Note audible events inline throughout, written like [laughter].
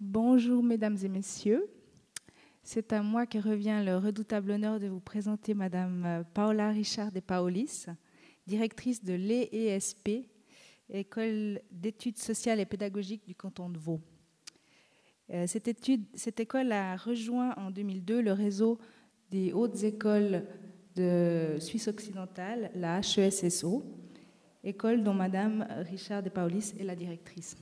Bonjour mesdames et messieurs. C'est à moi que revient le redoutable honneur de vous présenter Madame Paola Richard de Paolis, directrice de l'ESP, École d'études sociales et pédagogiques du canton de Vaud. Euh, cette, école a rejoint en 2002 le réseau des hautes écoles de Suisse occidentale, la HESSO, école dont Madame Richard de Paolis est la directrice.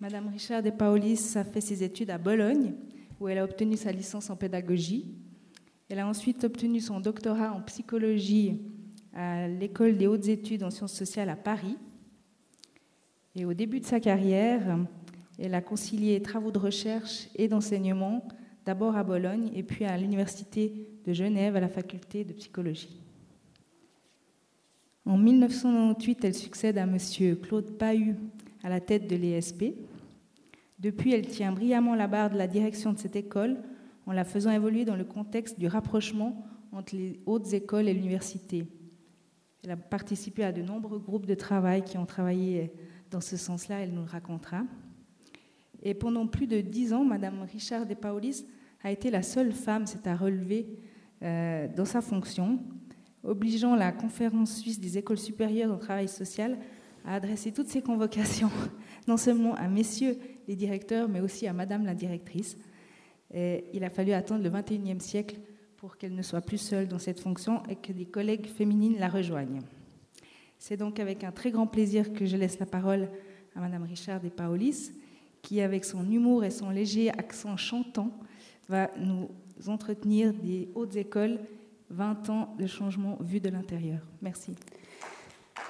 Madame Richard de Paolis a fait ses études à Bologne, où elle a obtenu sa licence en pédagogie. Elle a ensuite obtenu son doctorat en psychologie à l'École des hautes études en sciences sociales à Paris. Et au début de sa carrière, elle a concilié travaux de recherche et d'enseignement, d'abord à Bologne et puis à l'Université de Genève à la faculté de psychologie. En 1998, elle succède à M. Claude Pahu à la tête de l'ESP. Depuis, elle tient brillamment la barre de la direction de cette école en la faisant évoluer dans le contexte du rapprochement entre les hautes écoles et l'université. Elle a participé à de nombreux groupes de travail qui ont travaillé dans ce sens-là, elle nous le racontera. Et pendant plus de dix ans, Madame Richard de Paolis a été la seule femme, c'est à relever, euh, dans sa fonction, obligeant la conférence suisse des écoles supérieures au travail social à adresser toutes ses convocations, [laughs] non seulement à messieurs les directeurs, mais aussi à madame la directrice. Et il a fallu attendre le 21e siècle pour qu'elle ne soit plus seule dans cette fonction et que des collègues féminines la rejoignent. C'est donc avec un très grand plaisir que je laisse la parole à madame Richard de Paolis, qui, avec son humour et son léger accent chantant, va nous entretenir des hautes écoles 20 ans de changement vu de l'intérieur. Merci.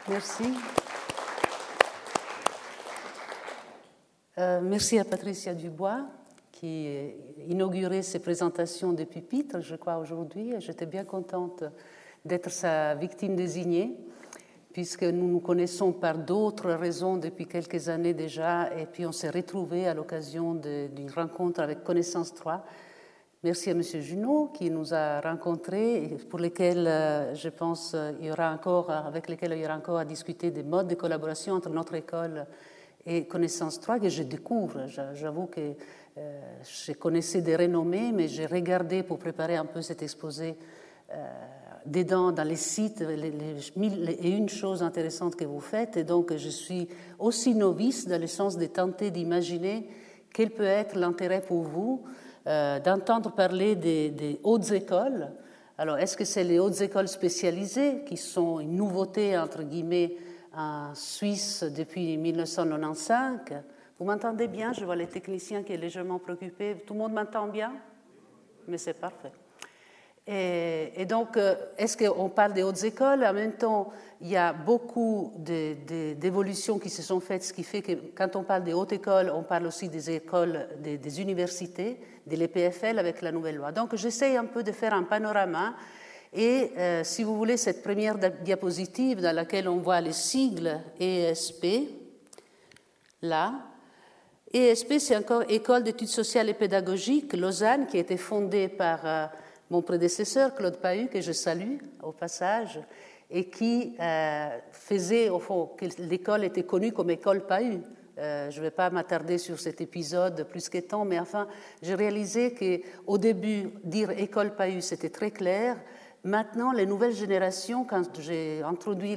Merci. Euh, merci à Patricia Dubois qui a inauguré ces présentations de pupitre, je crois, aujourd'hui. J'étais bien contente d'être sa victime désignée, puisque nous nous connaissons par d'autres raisons depuis quelques années déjà, et puis on s'est retrouvés à l'occasion d'une rencontre avec Connaissance 3 Merci à M. Junot qui nous a rencontrés pour lesquels euh, je pense euh, il y aura encore, avec lesquels il y aura encore à discuter des modes de collaboration entre notre école et Connaissance 3 que je découvre. J'avoue que euh, je connaissais des renommées, mais j'ai regardé pour préparer un peu cet exposé dedans dans les sites les, les, et une chose intéressante que vous faites. Et donc je suis aussi novice dans le sens de tenter d'imaginer quel peut être l'intérêt pour vous euh, d'entendre parler des, hautes écoles. Alors, est-ce que c'est les hautes écoles spécialisées qui sont une nouveauté, entre guillemets, en Suisse depuis 1995 Vous m'entendez bien? Je vois les techniciens qui sont légèrement préoccupés. Tout le monde m'entend bien? Mais c'est parfait. Et, donc, euh, est-ce qu'on parle des hautes écoles? En même temps, il y a beaucoup d'évolutions qui se sont faites, ce qui fait que quand on parle des hautes écoles, on parle aussi des écoles, des, universités, de l'EPFL avec la nouvelle loi. Donc, j'essaie un peu de faire un panorama. Et euh, si vous voulez, cette première diapositive dans laquelle on voit les sigles ESP, là, ESP, c'est encore École d'études sociales et pédagogiques, Lausanne, qui a été fondée par... Euh, mon prédécesseur, Claude Pahu, que je salue au passage, et qui euh, faisait, au fond, que l'école était connue comme école Pahu. Je ne vais pas m'attarder sur cet épisode plus que temps, mais enfin, j'ai réalisé qu'au début, dire école Pahu, c'était très clair. Maintenant, les nouvelles générations, quand j'ai introduit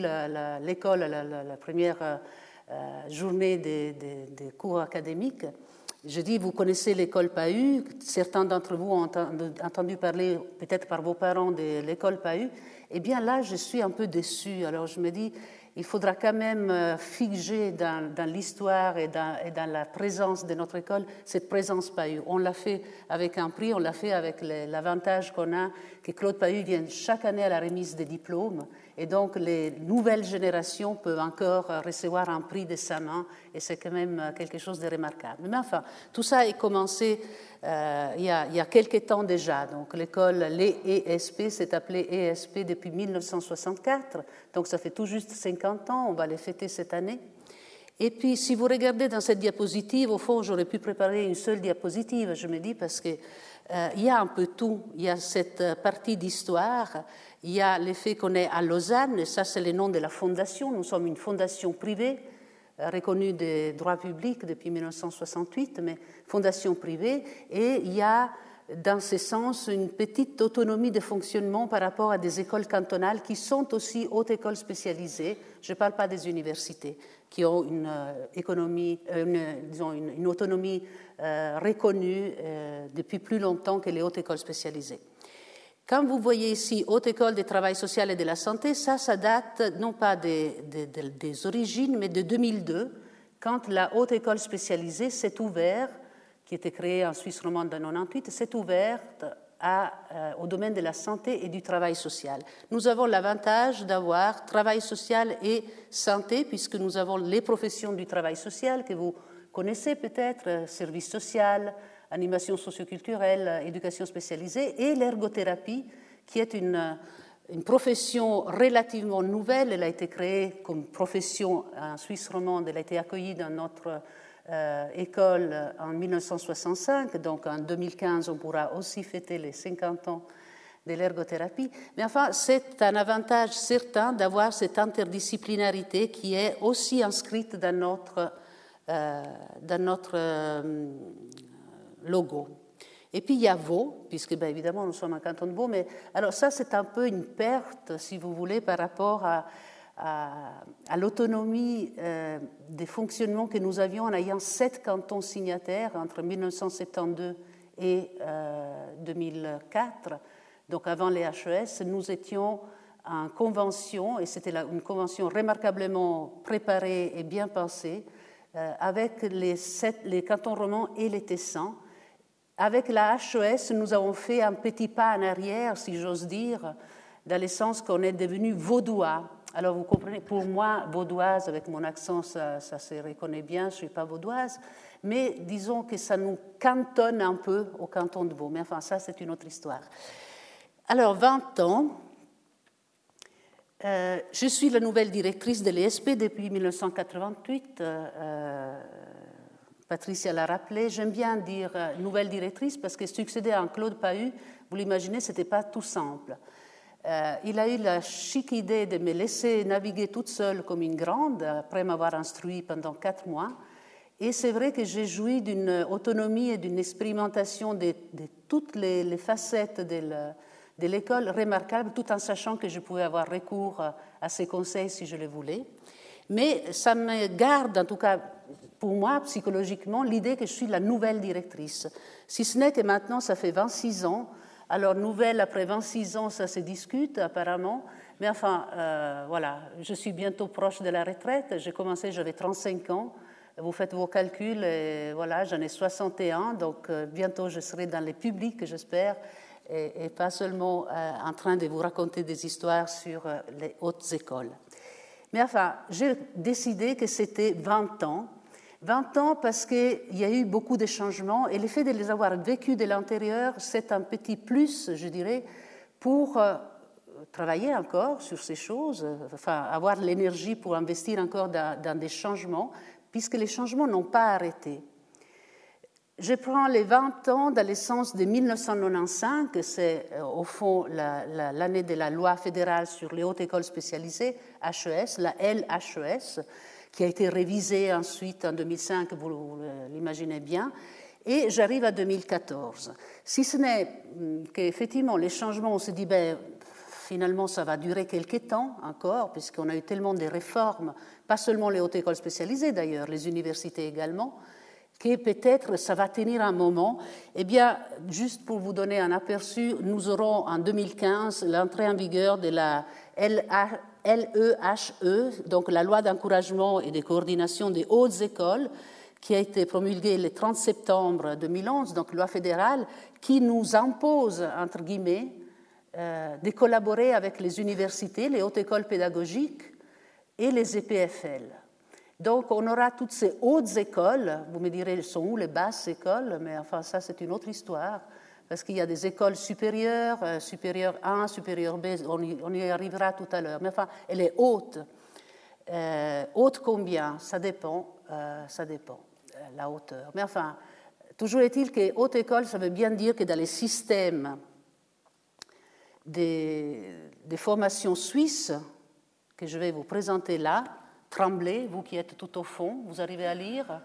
l'école à la, première euh, journée des, des, cours académiques, je dis, vous connaissez l'école PAU, certains d'entre vous ont entendu parler, peut-être par vos parents, de l'école PAU. Eh bien là, je suis un peu déçue. Alors je me dis, il faudra quand même euh, figer dans, l'histoire et dans, la présence de notre école cette présence PAU. On l'a fait avec un prix, on l'a fait avec l'avantage qu'on a que Claude PAU vienne chaque année à la remise des diplômes. Et donc, les nouvelles générations peuvent encore recevoir un prix de sa main, et c'est quand même quelque chose de remarquable. Mais enfin, tout ça a commencé euh, il, y a, il, quelques temps déjà. Donc, l'école, l'ESP, s'est appelée ESP depuis 1964, donc ça fait tout juste 50 ans, on va les fêter cette année. Et puis, si vous regardez dans cette diapositive, au fond, j'aurais pu préparer une seule diapositive, je me dis, parce qu'il euh, y a un peu tout. Il y a cette partie d'histoire, il y a l'effet qu'on est à Lausanne, et ça c'est le nom de la fondation. Nous sommes une fondation privée reconnue des droits publics depuis 1968, mais fondation privée, et il y a dans ce sens une petite autonomie de fonctionnement par rapport à des écoles cantonales qui sont aussi hautes écoles spécialisées. Je ne parle pas des universités qui ont une, euh, euh, autonomie euh, reconnue depuis plus longtemps que les hautes écoles spécialisées. Quand vous voyez ici Haute École du Travail Social et de la Santé, ça, ça date non pas des, des origines, mais de 2002, quand la Haute École spécialisée s'est ouverte qui était créée en Suisse romande en 1998, s'est ouverte euh, au domaine de la santé et du travail social. Nous avons l'avantage d'avoir travail social et santé, puisque nous avons les professions du travail social que vous connaissez peut-être, euh, service social, animation socioculturelle, éducation spécialisée, et l'ergothérapie, qui est une, profession relativement nouvelle. Elle a été créée comme profession en Suisse romande, elle a été accueillie dans notre euh, école en 1965, donc en 2015 on pourra aussi fêter les 50 ans de l'ergothérapie. Mais enfin, c'est un avantage certain d'avoir cette interdisciplinarité qui est aussi inscrite dans notre, euh, dans notre euh, logo. Et puis il y a Vaud, puisque ben, évidemment nous sommes un canton de Vaud, mais alors ça c'est un peu une perte, si vous voulez, par rapport à, l'autonomie euh, des fonctionnements que nous avions en ayant sept cantons signataires entre 1972 et 2004. Euh, Donc avant les HES, nous étions en convention, et c'était une convention remarquablement préparée et bien pensée, euh, avec les, les cantons romans et les Tessans. Avec la HES, nous avons fait un petit pas en arrière, si j'ose dire, dans le sens qu'on est devenu vaudois alors vous comprenez, pour moi, vaudoise, avec mon accent, ça, se reconnaît bien, je ne suis pas vaudoise, mais disons que ça nous cantonne un peu au canton de Vaud. Mais enfin, ça, c'est une autre histoire. Alors, 20 ans, euh, je suis la nouvelle directrice de l'ESP depuis 1988. Euh, euh, Patricia l'a rappelé. J'aime bien dire nouvelle directrice parce que succéder à Claude Pahu, vous l'imaginez, ce n'était pas tout simple. Euh, il a eu la chic idée de me laisser naviguer toute seule comme une grande, après m'avoir instruit pendant quatre mois. Et c'est vrai que j'ai joui d'une autonomie et d'une expérimentation de, toutes les, facettes de l'école remarquable, tout en sachant que je pouvais avoir recours à ses conseils si je le voulais. Mais ça me garde, en tout cas pour moi, psychologiquement, l'idée que je suis la nouvelle directrice. Si ce n'est que maintenant, ça fait 26 ans alors, nouvelle, après 26 ans, ça se discute apparemment. Mais enfin, euh, voilà, je suis bientôt proche de la retraite. J'ai commencé, j'avais 35 ans. Vous faites vos calculs, et voilà, j'en ai 61. Donc, euh, bientôt, je serai dans les publics, j'espère, et, pas seulement euh, en train de vous raconter des histoires sur les hautes écoles. Mais enfin, j'ai décidé que c'était 20 ans 20 ans parce qu'il y a eu beaucoup de changements et l'effet de les avoir vécus de l'intérieur, c'est un petit plus, je dirais, pour euh, travailler encore sur ces choses, enfin avoir l'énergie pour investir encore dans, des changements, puisque les changements n'ont pas arrêté. Je prends les 20 ans dans l'essence de 1995, c'est euh, au fond l'année de la loi fédérale sur les hautes écoles spécialisées, HES, la LHES, qui a été révisé ensuite en 2005, vous l'imaginez bien, et j'arrive à 2014. Si ce n'est hum, qu'effectivement, les changements, on se dit, ben, finalement, ça va durer quelques temps encore, puisqu'on a eu tellement de réformes, pas seulement les hautes écoles spécialisées d'ailleurs, les universités également, que peut-être ça va tenir un moment. Eh bien, juste pour vous donner un aperçu, nous aurons en 2015 l'entrée en vigueur de la LA, LEHE, e, donc la loi d'encouragement et de coordination des hautes écoles, qui a été promulguée le 30 septembre 2011, donc loi fédérale, qui nous impose, entre guillemets, euh, de collaborer avec les universités, les hautes écoles pédagogiques et les EPFL. Donc on aura toutes ces hautes écoles, vous me direz, elles sont où les basses écoles, mais enfin ça c'est une autre histoire parce qu'il y a des écoles supérieures, euh, supérieure 1, supérieure B, on y, arrivera tout à l'heure. Mais enfin, elle est haute. Euh, haute combien? Ça dépend, euh, ça dépend, la hauteur. Mais enfin, toujours est-il que haute école, ça veut bien dire que dans les systèmes des, des formations suisses que je vais vous présenter là, tremblez, vous qui êtes tout au fond, vous arrivez à lire?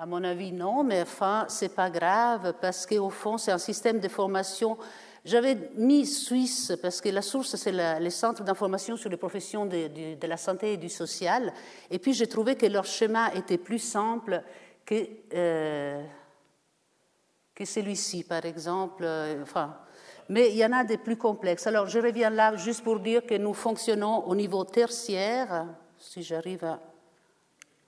À mon avis, non, mais enfin, c'est pas grave parce qu'au fond, c'est un système de formation. J'avais mis Suisse parce que la source, c'est les centres d'information sur les professions de, la santé et du social. Et puis, j'ai trouvé que leur schéma était plus simple que, euh, que celui-ci, par exemple. Euh, enfin, mais il y en a des plus complexes. Alors, je reviens là juste pour dire que nous fonctionnons au niveau tertiaire, si j'arrive à...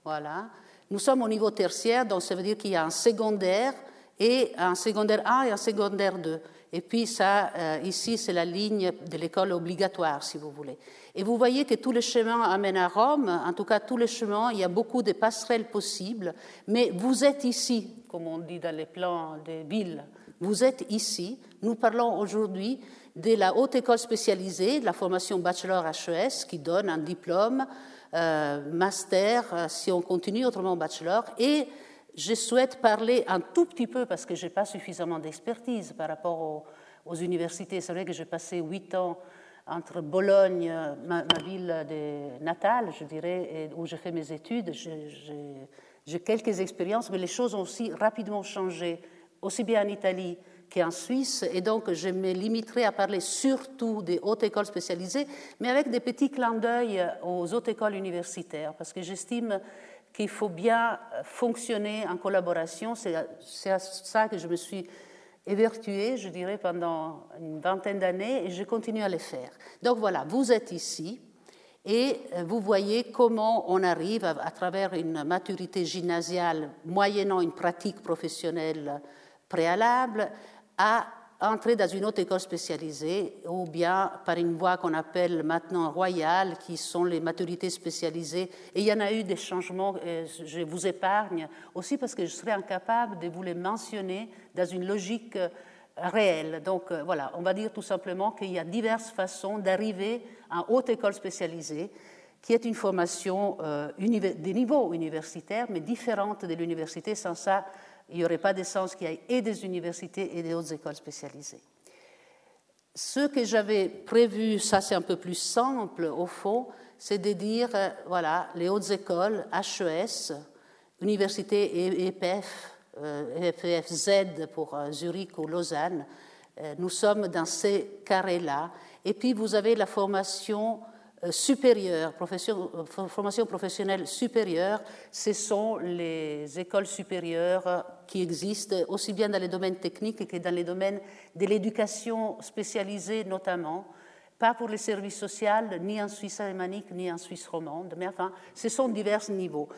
Voilà. Nous sommes au niveau tertiaire, donc ça veut dire qu'il y a un secondaire et un secondaire 1 et un secondaire 2. Et puis ça, euh, ici, c'est la ligne de l'école obligatoire, si vous voulez. Et vous voyez que tous les chemins amènent à Rome, en tout cas tous les chemins, il y a beaucoup de passerelles possibles, mais vous êtes ici, comme on dit dans les plans des villes, vous êtes ici. Nous parlons aujourd'hui de la haute école spécialisée, de la formation bachelor HES, qui donne un diplôme, master, euh, si on continue, autrement bachelor. Et je souhaite parler un tout petit peu, parce que je n'ai pas suffisamment d'expertise par rapport aux, universités. C'est vrai que j'ai passé huit ans entre Bologne, ma, ville natale, je dirais, où j'ai fait mes études. J'ai quelques expériences, mais les choses ont aussi rapidement changé aussi bien en Italie qu'en Suisse, et donc je me limiterai à parler surtout des hautes écoles spécialisées, mais avec des petits clins d'œil aux hautes écoles universitaires, parce que j'estime qu'il faut bien fonctionner en collaboration. C'est à ça que je me suis évertuée, je dirais, pendant une vingtaine d'années, et je continue à le faire. Donc voilà, vous êtes ici, et vous voyez comment on arrive, à travers une maturité gymnasiale, moyennant une pratique professionnelle préalable à entrer dans une autre école spécialisée ou bien par une voie qu'on appelle maintenant royale, qui sont les maturités spécialisées. Et il y en a eu des changements, je vous épargne aussi parce que je serais incapable de vous les mentionner dans une logique euh, réelle. Donc euh, voilà, on va dire tout simplement qu'il y a diverses façons d'arriver à haute école spécialisée qui est une formation euh, des niveaux universitaires, mais différente de l'université. Sans ça, il n'y aurait pas de sens qu'il y ait des universités et des hautes écoles spécialisées. Ce que j'avais prévu, ça c'est un peu plus simple au fond, c'est de dire, euh, voilà, les hautes écoles, HES, université EPF, EPFZ euh, pour euh, Zurich ou Lausanne, nous sommes dans ces carrés-là. Et puis vous avez la formation supérieure, euh, formation professionnelle supérieure, ce sont les écoles supérieures qui existent aussi bien dans les domaines techniques que dans les domaines de l'éducation spécialisée notamment, pas pour les services sociaux, ni en Suisse alémanique, ni en Suisse romande, mais enfin, ce sont divers niveaux.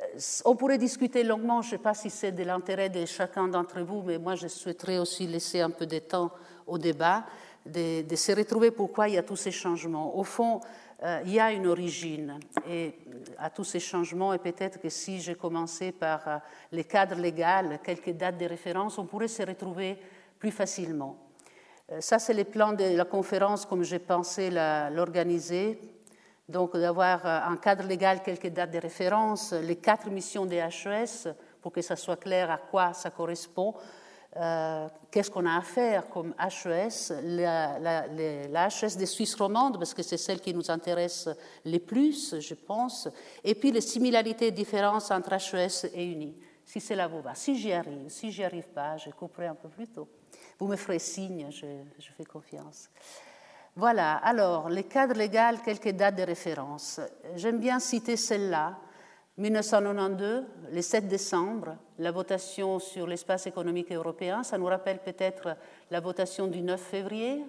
Euh, on pourrait discuter longuement, je ne sais pas si c'est de l'intérêt de chacun d'entre vous, mais moi je souhaiterais aussi laisser un peu de temps au débat de, se retrouver pourquoi il y a tous ces changements. Au fond, euh, il y a une origine et à tous ces changements, et peut-être que si j'ai commencé par euh, les cadres légaux, quelques dates de référence, on pourrait se retrouver plus facilement. Euh, ça, c'est les plans de la conférence comme j'ai pensé l'organiser. Donc, d'avoir un cadre légal, quelques dates de référence, les quatre missions des HES, pour que ça soit clair à quoi ça correspond, euh, qu'est-ce qu'on a à faire comme HES, la, la, HES des Suisses romandes, parce que c'est celle qui nous intéresse le plus, je pense, et puis les similarités et différences entre HES et UNI, si cela vous va. Si j'y arrive, si j'y arrive pas, je couperai un peu plus tôt. Vous me ferez signe, je fais confiance. Voilà, alors, les cadres légaux, quelques dates de référence. J'aime bien citer celle-là 1992, le 7 décembre, la votation sur l'espace économique européen, ça nous rappelle peut-être la votation du 9 février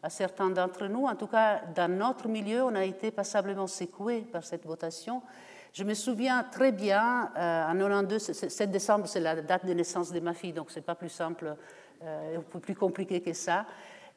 à certains d'entre nous. En tout cas, dans notre milieu, on a été passablement secoué par cette votation. Je me souviens très bien, euh, en 92, 7 décembre, c'est la date de naissance de ma fille, donc c'est pas plus simple, euh, plus compliqué que ça.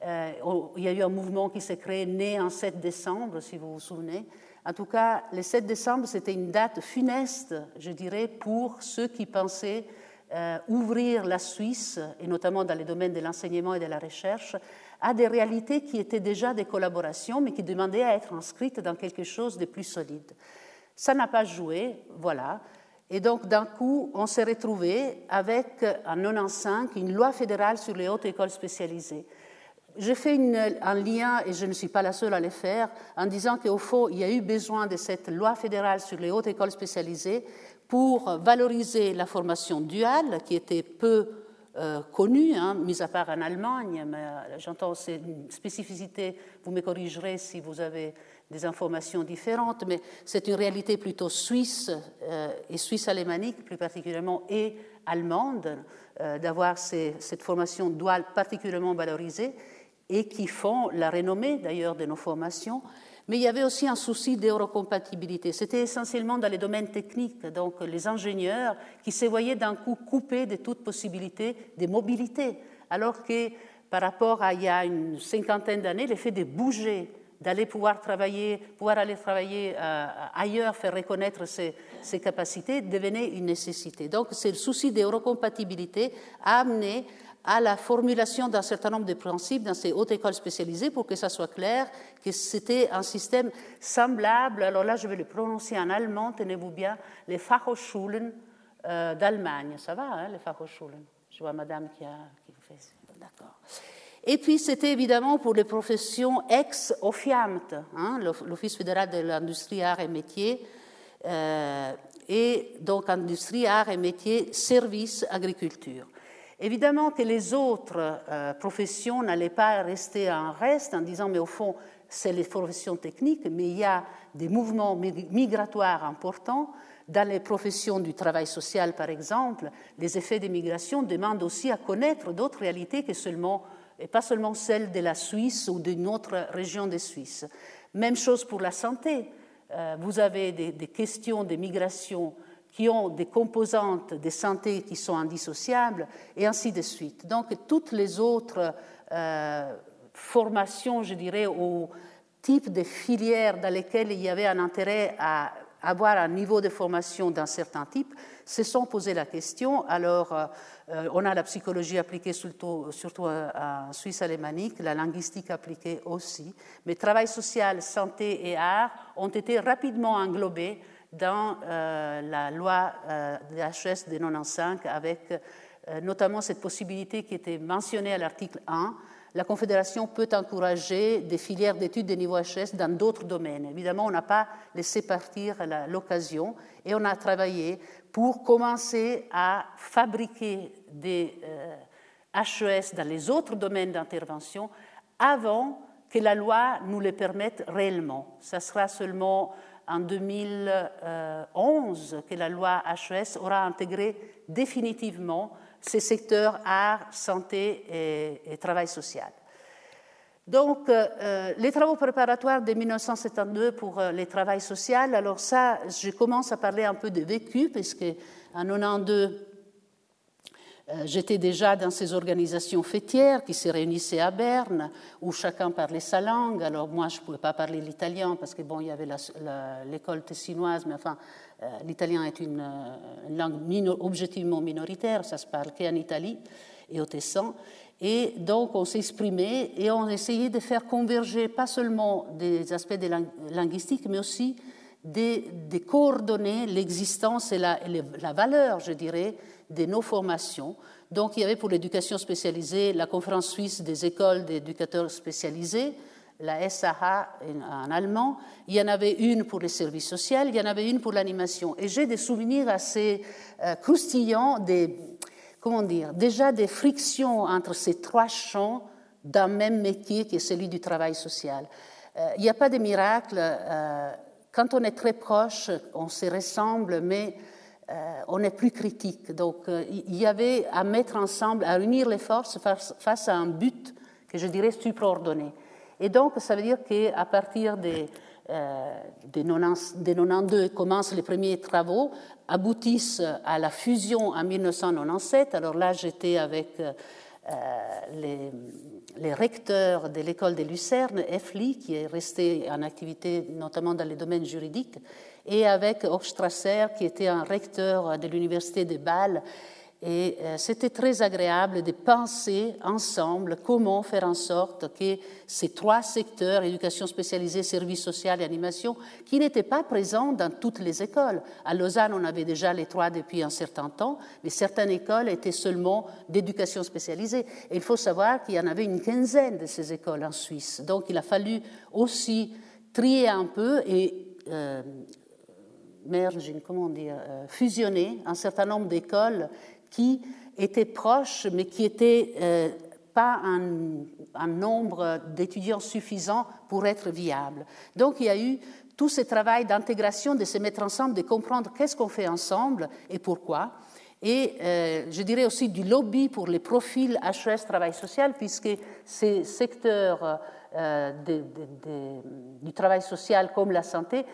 Euh, il y a eu un mouvement qui s'est créé né en 7 décembre, si vous vous souvenez. En tout cas, le 7 décembre, c'était une date funeste, je dirais, pour ceux qui pensaient euh, ouvrir la Suisse, et notamment dans les domaines de l'enseignement et de la recherche, à des réalités qui étaient déjà des collaborations, mais qui demandaient à être inscrites dans quelque chose de plus solide. Ça n'a pas joué, voilà. Et donc, d'un coup, on s'est retrouvé avec, en 1995, une loi fédérale sur les hautes écoles spécialisées j'ai fait un lien, et je ne suis pas la seule à le faire, en disant qu'au fond, il y a eu besoin de cette loi fédérale sur les hautes écoles spécialisées pour valoriser la formation duale, qui était peu euh, connue, hein, mis à part en Allemagne, euh, j'entends c'est une spécificité, vous me corrigerez si vous avez des informations différentes, mais c'est une réalité plutôt suisse euh, et suisse-alémanique plus particulièrement et allemande d'avoir cette formation duale particulièrement valorisée et qui font la renommée d'ailleurs de nos formations. Mais il y avait aussi un souci d'eurocompatibilité. C'était essentiellement dans les domaines techniques, donc les ingénieurs qui se voyaient d'un coup coupés de toute possibilité de mobilité, alors que par rapport à il y a une cinquantaine d'années, l'effet de bouger, d'aller pouvoir travailler, pouvoir aller travailler euh, ailleurs, faire reconnaître ses, ses, capacités, devenait une nécessité. Donc, c'est le souci d'eurocompatibilité a amené à la formulation d'un certain nombre de principes dans ces hautes écoles spécialisées pour que ça soit clair que c'était un système semblable. Alors là, je vais le prononcer en allemand, tenez-vous bien, les Fachhochschulen euh, d'Allemagne. Ça va, hein, les Fachhochschulen Je vois madame qui, a, qui fait. D'accord. Et puis, c'était évidemment pour les professions ex-OFIAMT, hein, l'Office fédéral de l'industrie, arts et métiers, euh, et donc industrie, arts et métiers, services, agriculture. Évidemment que les autres euh, professions n'allaient pas rester en reste en disant mais au fond c'est les professions techniques, mais il y a des mouvements migratoires importants. Dans les professions du travail social, par exemple, les effets des migrations demandent aussi à connaître d'autres réalités que seulement, et pas seulement celles de la Suisse ou d'une autre région de Suisse. Même chose pour la santé. Euh, vous avez des, des questions de migration qui ont des composantes de santé qui sont indissociables, et ainsi de suite. Donc, toutes les autres euh, formations, je dirais, au type de filières dans lesquelles il y avait un intérêt à avoir un niveau de formation d'un certain type, se sont posé la question. Alors, euh, on a la psychologie appliquée surtout, surtout en Suisse alémanique, la linguistique appliquée aussi, mais travail social, santé et art ont été rapidement englobés dans euh, la loi euh, de HS de 95 avec euh, notamment cette possibilité qui était mentionnée à l'article 1. La Confédération peut encourager des filières d'études de niveau HS dans d'autres domaines. Évidemment, on n'a pas laissé partir l'occasion et on a travaillé pour commencer à fabriquer des HES dans les autres domaines d'intervention avant que la loi nous les permette réellement. Ça sera seulement en 2011 que la loi HES aura intégré définitivement ces secteurs art, santé et, travail social. Donc, euh, les travaux préparatoires de 1972 pour euh, les travail social, alors ça, je commence à parler un peu de vécu, puisque en 92, euh, j'étais déjà dans ces organisations fêtières qui se réunissaient à Berne, où chacun parlait sa langue. Alors moi, je ne pouvais pas parler l'italien parce que bon, il y avait l'école tessinoise, mais enfin, euh, l'italien est une, euh, langue objectivement minoritaire, ça se parle qu'en Italie et au Tessin. Et donc, on s'exprimait et on essayait de faire converger pas seulement des aspects de linguistiques, mais aussi de, coordonner l'existence et la, valeur, je dirais, de nos formations. Donc il y avait pour l'éducation spécialisée la conférence suisse des écoles d'éducateurs spécialisés, la SAH en allemand, il y en avait une pour les services sociaux, il y en avait une pour l'animation. Et j'ai des souvenirs assez euh, croustillants, des, comment dire, déjà des frictions entre ces trois champs d'un même métier qui est celui du travail social. Euh, il n'y a pas de miracle. Euh, quand on est très proche, on se ressemble, mais on est plus critique. Donc, euh, il y avait à mettre ensemble, à unir les forces face, à un but que je dirais supraordonné. Et donc, ça veut dire qu'à partir des, euh, des, 92 commencent les premiers travaux, aboutissent à la fusion en 1997. Alors là, j'étais avec les, les, recteurs de l'école de Lucerne, EFLI, qui est resté en activité notamment dans les domaines juridiques, et avec Hochstrasser, qui était un recteur de l'université de Bâle. Et euh, c'était très agréable de penser ensemble comment faire en sorte que ces trois secteurs, éducation spécialisée, services sociaux et animation, qui n'étaient pas présents dans toutes les écoles. À Lausanne, on avait déjà les trois depuis un certain temps, mais certaines écoles étaient seulement d'éducation spécialisée. Et il faut savoir qu'il y en avait une quinzaine de ces écoles en Suisse. Donc il a fallu aussi trier un peu et euh, comment dire, euh, un certain nombre d'écoles qui étaient proches, mais qui n'étaient euh, pas un, nombre d'étudiants suffisant pour être viables. Donc il y a eu tout ce travail d'intégration, de se mettre ensemble, de comprendre qu'est-ce qu'on fait ensemble et pourquoi. Et euh, je dirais aussi du lobby pour les profils HES travail social, puisque ces secteurs euh, du travail social comme la santé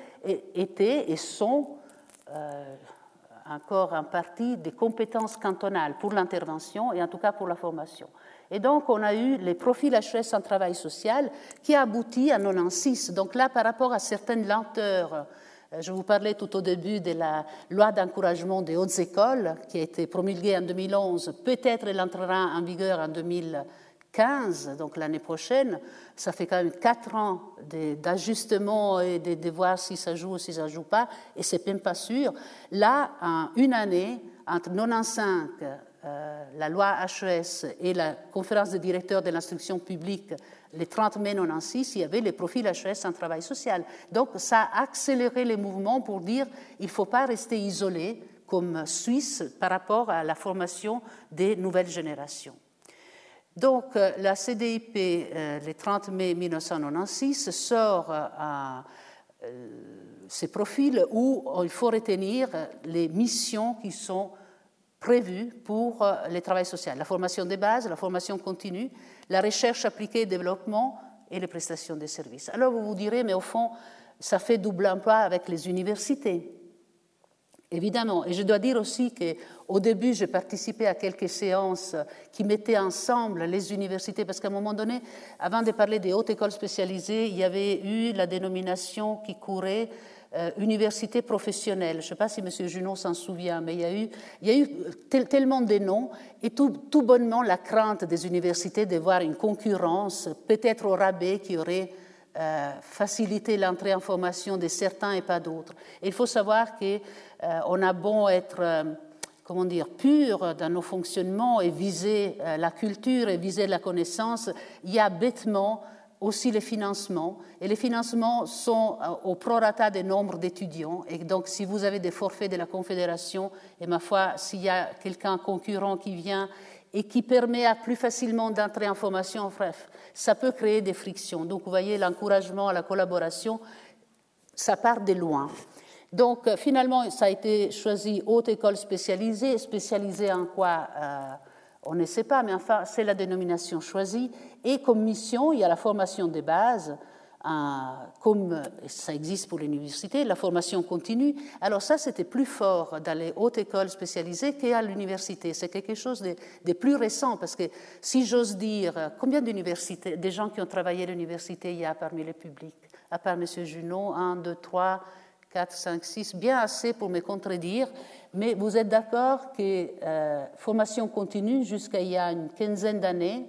étaient et sont euh, encore en partie des compétences cantonales pour l'intervention et en tout cas pour la formation. Et donc, on a eu les profils HES en travail social qui a abouti à 96. Donc là, par rapport à certaines lenteurs, euh, je vous parlais tout au début de la loi d'encouragement des hautes écoles qui a été promulguée en 2011. Peut-être elle entrera en vigueur en 2015, donc l'année prochaine. Ça fait quand même quatre ans d'ajustement et de, voir si ça joue ou si ça ne joue pas, et c'est même pas sûr. Là, en une année, entre 95, euh, la loi HES et la conférence des directeurs de l'instruction publique, les 30 mai 96, il y avait les profils HES en travail social. Donc, ça a accéléré les mouvements pour dire il ne faut pas rester isolé comme Suisse par rapport à la formation des nouvelles générations. Donc, euh, la CDIP, euh, le 30 mai 1996, sort à euh, ces profils où il faut retenir les missions qui sont prévues pour le travail social. La formation des bases, la formation continue, la recherche appliquée et développement et les prestations de services. Alors vous vous direz, mais au fond, ça fait double emploi avec les universités évidemment. Et je dois dire aussi qu'au début, j'ai participé à quelques séances qui mettaient ensemble les universités, parce qu'à un moment donné, avant de parler des hautes écoles spécialisées, il y avait eu la dénomination qui courait euh, université professionnelle. Je ne sais pas si M. Junot s'en souvient, mais il y a eu, tellement de noms et tout, bonnement la crainte des universités de voir une concurrence, peut-être au rabais, qui aurait euh, facilité l'entrée en formation de certains et pas d'autres. il faut savoir que on a bon être, euh, comment dire, pur dans nos fonctionnements et viser euh, la culture et viser la connaissance, il y a bêtement aussi les financements. Et les financements sont au prorata des nombres d'étudiants. Et donc, si vous avez des forfaits de la Confédération, et ma foi, s'il y a quelqu'un concurrent qui vient et qui permet à plus facilement d'entrer en formation, bref, ça peut créer des frictions. Donc, vous voyez, l'encouragement à la collaboration, ça part de loin. Donc euh, finalement, ça a été choisi haute école spécialisée. Spécialisée en quoi euh, On ne sait pas, mais enfin, c'est la dénomination choisie. Et comme mission, il y a la formation des bases, comme ça existe pour l'université, la formation continue. Alors ça, c'était plus fort dans les hautes écoles spécialisées qu'à l'université. C'est quelque chose de, plus récent, parce que si j'ose dire, combien d'universités, des gens qui ont travaillé à l'université il y a parmi les publics À part M. Junot, un, deux, trois 4, 5, 6, bien assez pour me contredire, mais vous êtes d'accord que euh, formation continue jusqu'à il y a une quinzaine d'années,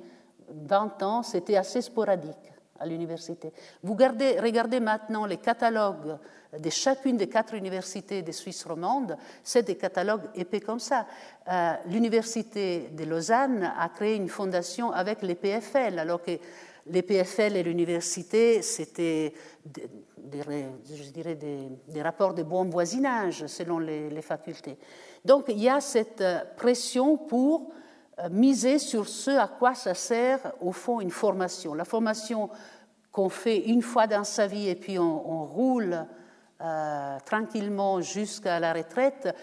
20 ans, c'était assez sporadique à l'université. Vous regardez maintenant les catalogues de chacune des quatre universités de Suisse romande, c'est des catalogues épais comme ça. Euh, l'université de Lausanne a créé une fondation avec les PFL, alors que les PFL et l'université, c'était je dirais des, rapports de bon voisinage selon les, facultés. Donc il y a cette euh, pression pour euh, miser sur ce à quoi ça sert au fond une formation. La formation qu'on fait une fois dans sa vie et puis on, roule euh, tranquillement jusqu'à la retraite,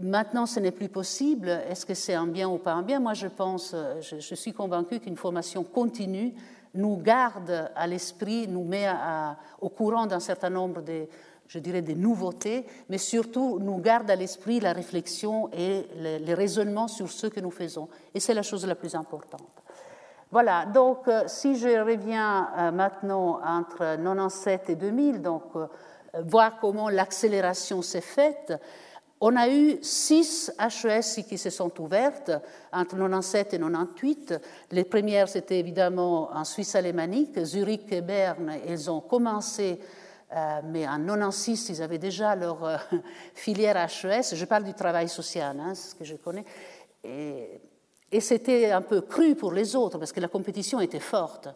Maintenant, ce n'est plus possible. Est-ce que c'est un bien ou pas un bien? Moi, je pense, je, je suis convaincue qu'une formation continue nous garde à l'esprit, nous met au courant d'un certain nombre de, je dirais, des nouveautés, mais surtout nous garde à l'esprit la réflexion et les, raisonnements sur ce que nous faisons. Et c'est la chose la plus importante. Voilà, donc euh, si je reviens euh, maintenant entre 97 et 2000, donc euh, voir comment l'accélération s'est faite, On a eu six HES qui se sont ouvertes entre 97 et 98. Les premières, c'était évidemment en Suisse alémanique, Zurich et Berne. Elles ont commencé, euh, mais en 96, ils avaient déjà leur euh, [laughs] filière HES. Je parle du travail social, hein, c'est ce que je connais. Et, et c'était un peu cru pour les autres parce que la compétition était forte.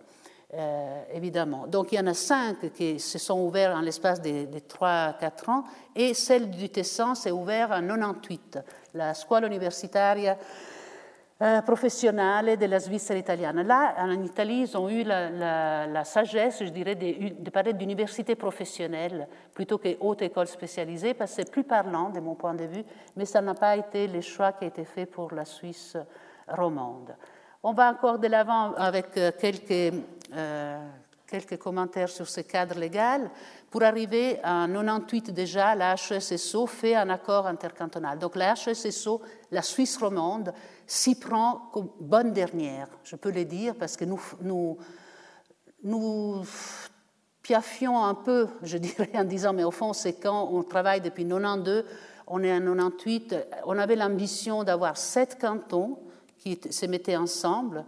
Euh, évidemment. Donc il y en a cinq qui se sont ouverts en l'espace des, trois 3-4 ans, et celle du Tessin s'est ouverte en 98, la Scuola Universitaria euh, Professionale de la Svizzera Italiana. Là, en Italie, ils ont eu la, sagesse, je dirais, de, de parler d'université professionnelle plutôt que haute école spécialisée, parce que c'est plus parlant de mon point de vue, mais ça n'a pas été le choix qui a été fait pour la Suisse romande. On va encore de l'avant avec euh, quelques, euh, quelques commentaires sur ce cadre légal. Pour arriver à 98 déjà, la HSSO fait un accord intercantonal. Donc la HSSO, la Suisse romande, s'y prend comme bonne dernière, je peux le dire, parce que nous, nous, nous piaffions un peu, je dirais, en disant, mais au fond, c'est quand on travaille depuis 92, on est en 98, on avait l'ambition d'avoir sept cantons qui se mettaient ensemble.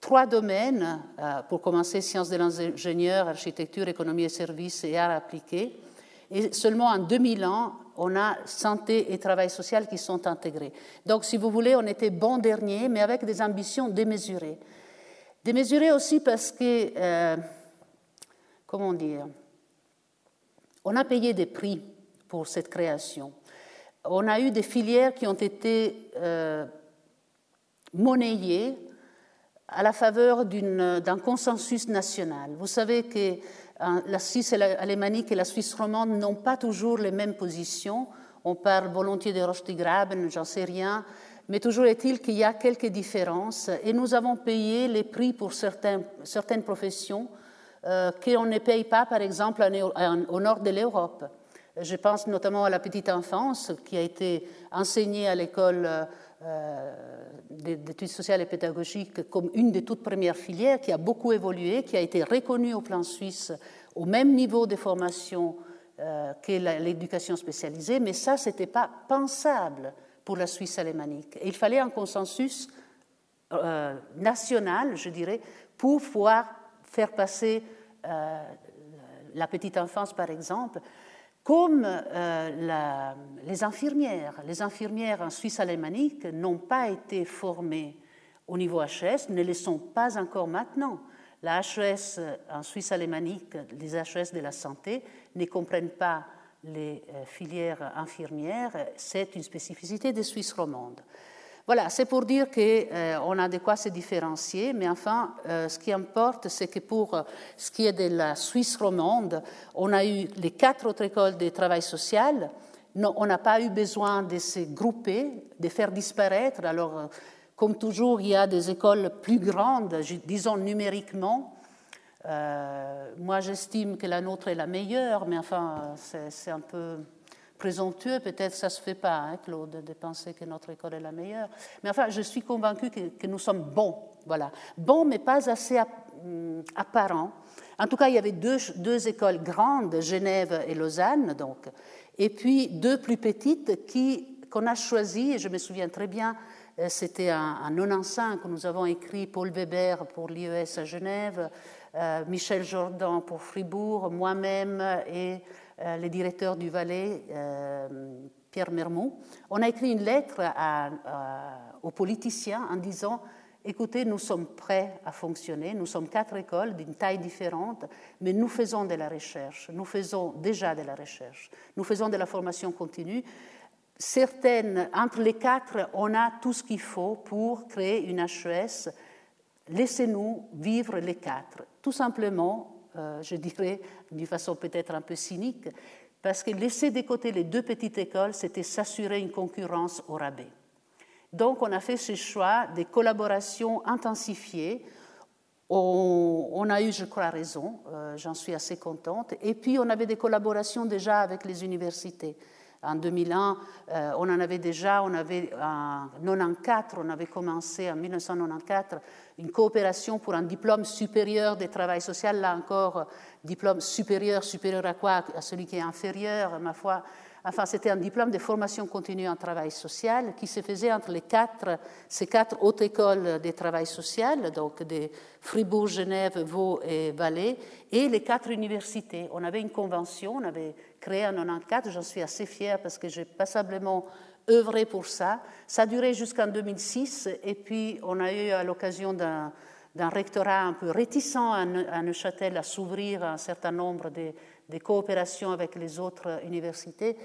Trois domaines, euh, pour commencer, sciences de l'ingénieur, architecture, économie et services et arts appliqués. Et seulement en 2000 ans, on a santé et travail social qui sont intégrés. Donc, si vous voulez, on était bon dernier, mais avec des ambitions démesurées. Démesurées aussi parce que, euh, comment dire, on a payé des prix pour cette création. On a eu des filières qui ont été euh, monnayé à la faveur d'un consensus national. Vous savez que hein, la Suisse alémanique et la Suisse romande n'ont pas toujours les mêmes positions. On parle volontiers de Rostigraben, j'en sais rien, mais toujours est-il qu'il y a quelques différences et nous avons payé les prix pour certaines professions euh, qu'on ne paye pas, par exemple, au nord de l'Europe. Je pense notamment à la petite enfance qui a été enseignée à l'école. Euh, euh, d'études sociales et pédagogiques comme une des toutes premières filières qui a beaucoup évolué, qui a été reconnue au plan suisse au même niveau de formation euh, que l'éducation spécialisée, mais ça, ce n'était pas pensable pour la Suisse alémanique. Et il fallait un consensus euh, national, je dirais, pour pouvoir faire passer la petite enfance, par exemple, comme euh, les infirmières. Les infirmières en Suisse alémanique n'ont pas été formées au niveau HS, ne le sont pas encore maintenant. La HES en Suisse alémanique, les HES de la santé, ne comprennent pas les euh, filières infirmières. C'est une spécificité des Suisses romandes. Voilà, c'est pour dire qu'on euh, a de quoi se différencier, mais enfin, euh, ce qui importe, c'est que pour euh, ce qui est de la Suisse romande, on a eu les quatre autres écoles de travail social. on n'a pas eu besoin de se grouper, de faire disparaître. Alors, comme toujours, il y a des écoles plus grandes, disons numériquement. moi, j'estime que la nôtre est la meilleure, mais enfin, c'est un peu présomptueux, peut-être ça se fait pas, hein, Claude, de penser que notre école est la meilleure. Mais enfin, je suis convaincue que, nous sommes bons, voilà. Bons, mais pas assez hum, apparents. En tout cas, il y avait deux, écoles grandes, Genève et Lausanne, donc, et puis deux plus petites qui, qu'on a choisies, et je me souviens très bien, euh, c'était en, 95 que nous avons écrit Paul Weber pour l'IES à Genève, euh, Michel Jordan pour Fribourg, moi-même et le directeur du Valais, euh, Pierre Mermont, on a écrit une lettre aux politiciens en disant Écoutez, nous sommes prêts à fonctionner, nous sommes quatre écoles d'une taille différente, mais nous faisons de la recherche, nous faisons déjà de la recherche, nous faisons de la formation continue. Certaines, entre les quatre, on a tout ce qu'il faut pour créer une HES. Laissez-nous vivre les quatre. Tout simplement, euh, je dirais, d'une façon peut-être un peu cynique, parce que laisser de côté les deux petites écoles, c'était s'assurer une concurrence au rabais. Donc on a fait ce choix des collaborations intensifiées. On, a eu, je crois, raison, euh, j'en suis assez contente. Et puis on avait des collaborations déjà avec les universités. En 2001, euh, on en avait déjà, on avait en 1994, on avait commencé en 1994 une coopération pour un diplôme supérieur de travail social. Là encore, diplôme supérieur, supérieur à quoi? À celui qui est inférieur, ma foi. Enfin, c'était un diplôme de formation continue en travail social qui se faisait entre les quatre, ces quatre hautes écoles de travail social, donc de Fribourg, Genève, Vaud et Valais, et les quatre universités. On avait une convention, on avait créé en 94, j'en suis assez fière parce que j'ai passablement œuvré pour ça. Ça a duré jusqu'en 2006, et puis on a eu à l'occasion d'un rectorat un peu réticent à Neuchâtel à s'ouvrir à un certain nombre de, coopérations avec les autres universités,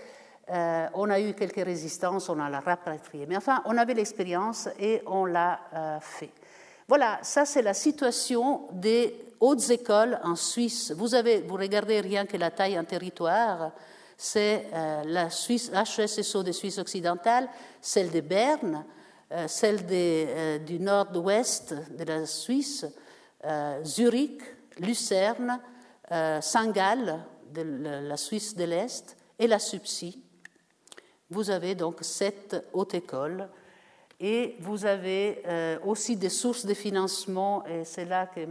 euh, on a eu quelques résistances, on a la rapatrié. Mais enfin, on avait l'expérience et on l'a euh, fait. Voilà, ça c'est la situation des hautes écoles en Suisse. Vous, avez, vous regardez rien que la taille en territoire, c'est euh, la Suisse, HSSO de Suisse occidentale, celle de Berne, euh, celle euh, du nord-ouest de la Suisse, Zurich, Lucerne, Saint-Gall, de la Suisse de l'Est, et la Subsi. Vous avez donc cette haute école et vous avez aussi des sources de financement, et c'est là que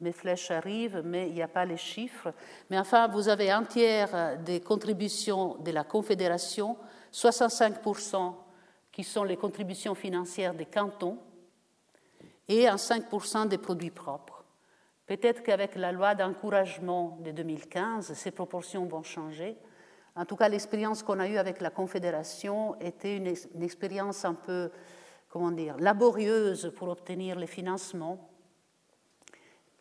mes flèches arrivent, mais il n'y a pas les chiffres. Mais enfin, vous avez un tiers des contributions de la Confédération, 65% qui sont les contributions financières des cantons, et en 5% des produits propres. Peut-être qu'avec la loi d'encouragement de 2015, ces proportions vont changer. En tout cas, l'expérience qu'on a eue avec la Confédération était une expérience un peu, comment dire, laborieuse pour obtenir les financements.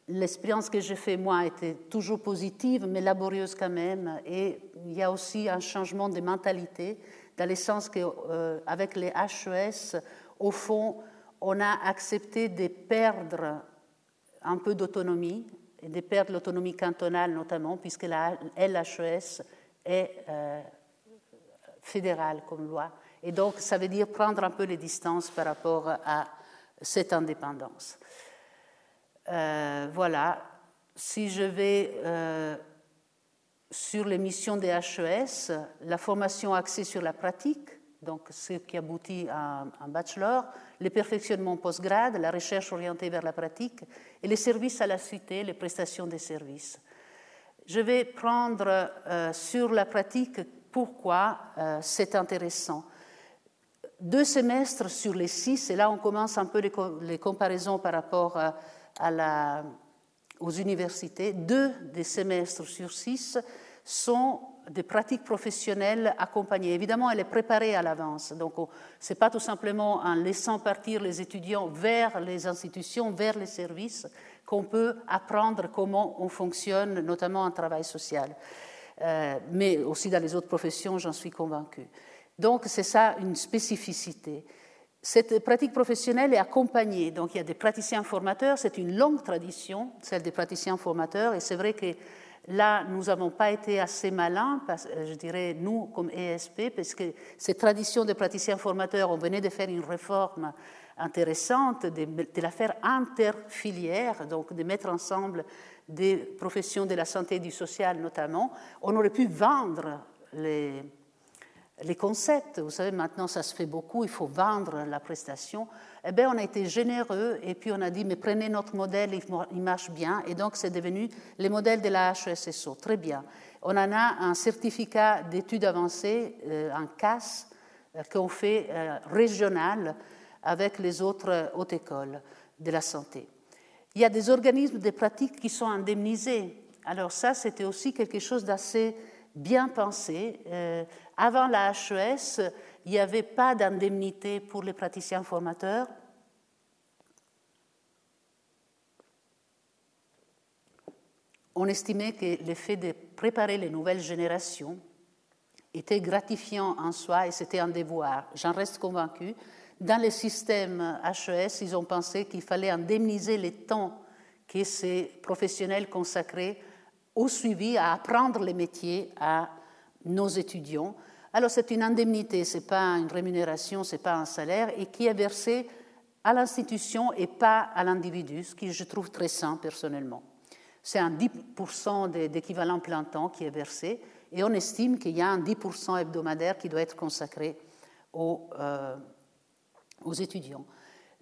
L'expérience que j'ai faite, moi, était toujours positive, mais laborieuse quand même. Et il y a aussi un changement de mentalité dans le sens qu'avec euh, les HES, au fond, on a accepté de perdre un peu d'autonomie, et de perdre l'autonomie cantonale notamment, puisque la LHES est euh, fédérale comme loi. Et donc, ça veut dire prendre un peu les distances par rapport à cette indépendance. Euh, voilà. Si je vais sur les missions des HES, la formation axée sur la pratique, donc ce qui aboutit à un bachelor, le perfectionnement post-grade, la recherche orientée vers la pratique et les services à la cité, les prestations des services. Je vais prendre euh, sur la pratique pourquoi euh, c'est intéressant. Deux semestres sur les six, et là on commence un peu les, comparaisons par rapport euh, aux universités, deux des semestres sur six sont des pratiques professionnelles accompagnées. Évidemment, elle est préparée à l'avance. Donc, ce n'est pas tout simplement en laissant partir les étudiants vers les institutions, vers les services, qu'on peut apprendre comment on fonctionne, notamment en travail social. Euh, mais aussi dans les autres professions, j'en suis convaincue. Donc, c'est ça une spécificité. Cette pratique professionnelle est accompagnée. Donc, il y a des praticiens formateurs. C'est une longue tradition, celle des praticiens formateurs. Et c'est vrai que Là, nous n'avons pas été assez malins, je dirais nous comme ESP, parce que ces traditions de praticiens formateurs, on venait de faire une réforme intéressante, de, la faire interfilière, donc de mettre ensemble des professions de la santé et du social notamment. On aurait pu vendre les, les concepts. Vous savez, maintenant, ça se fait beaucoup, il faut vendre la prestation. Eh bien, on a été généreux et puis on a dit, mais prenez notre modèle, il marche bien. Et donc, c'est devenu les modèles de la HESSO. Très bien. On en a un certificat d'études avancées, euh, un CAS, euh, qu'on fait euh, régional avec les autres hautes écoles de la santé. Il y a des organismes de pratique qui sont indemnisés. Alors ça, c'était aussi quelque chose d'assez bien pensé. Avant la HES, il n'y avait pas d'indemnité pour les praticiens formateurs. On estimait que le fait de préparer les nouvelles générations était gratifiant en soi et c'était un devoir. J'en reste convaincu. Dans le système HES, ils ont pensé qu'il fallait indemniser le temps que ces professionnels consacraient au suivi, à apprendre les métiers à nos étudiants. Alors c'est une indemnité, ce n'est pas une rémunération, ce n'est pas un salaire, et qui est versé à l'institution et pas à l'individu, ce que je trouve très sain personnellement. C'est un 10% d'équivalent plein temps qui est versé, et on estime qu'il y a un 10% hebdomadaire qui doit être consacré aux, euh, aux étudiants.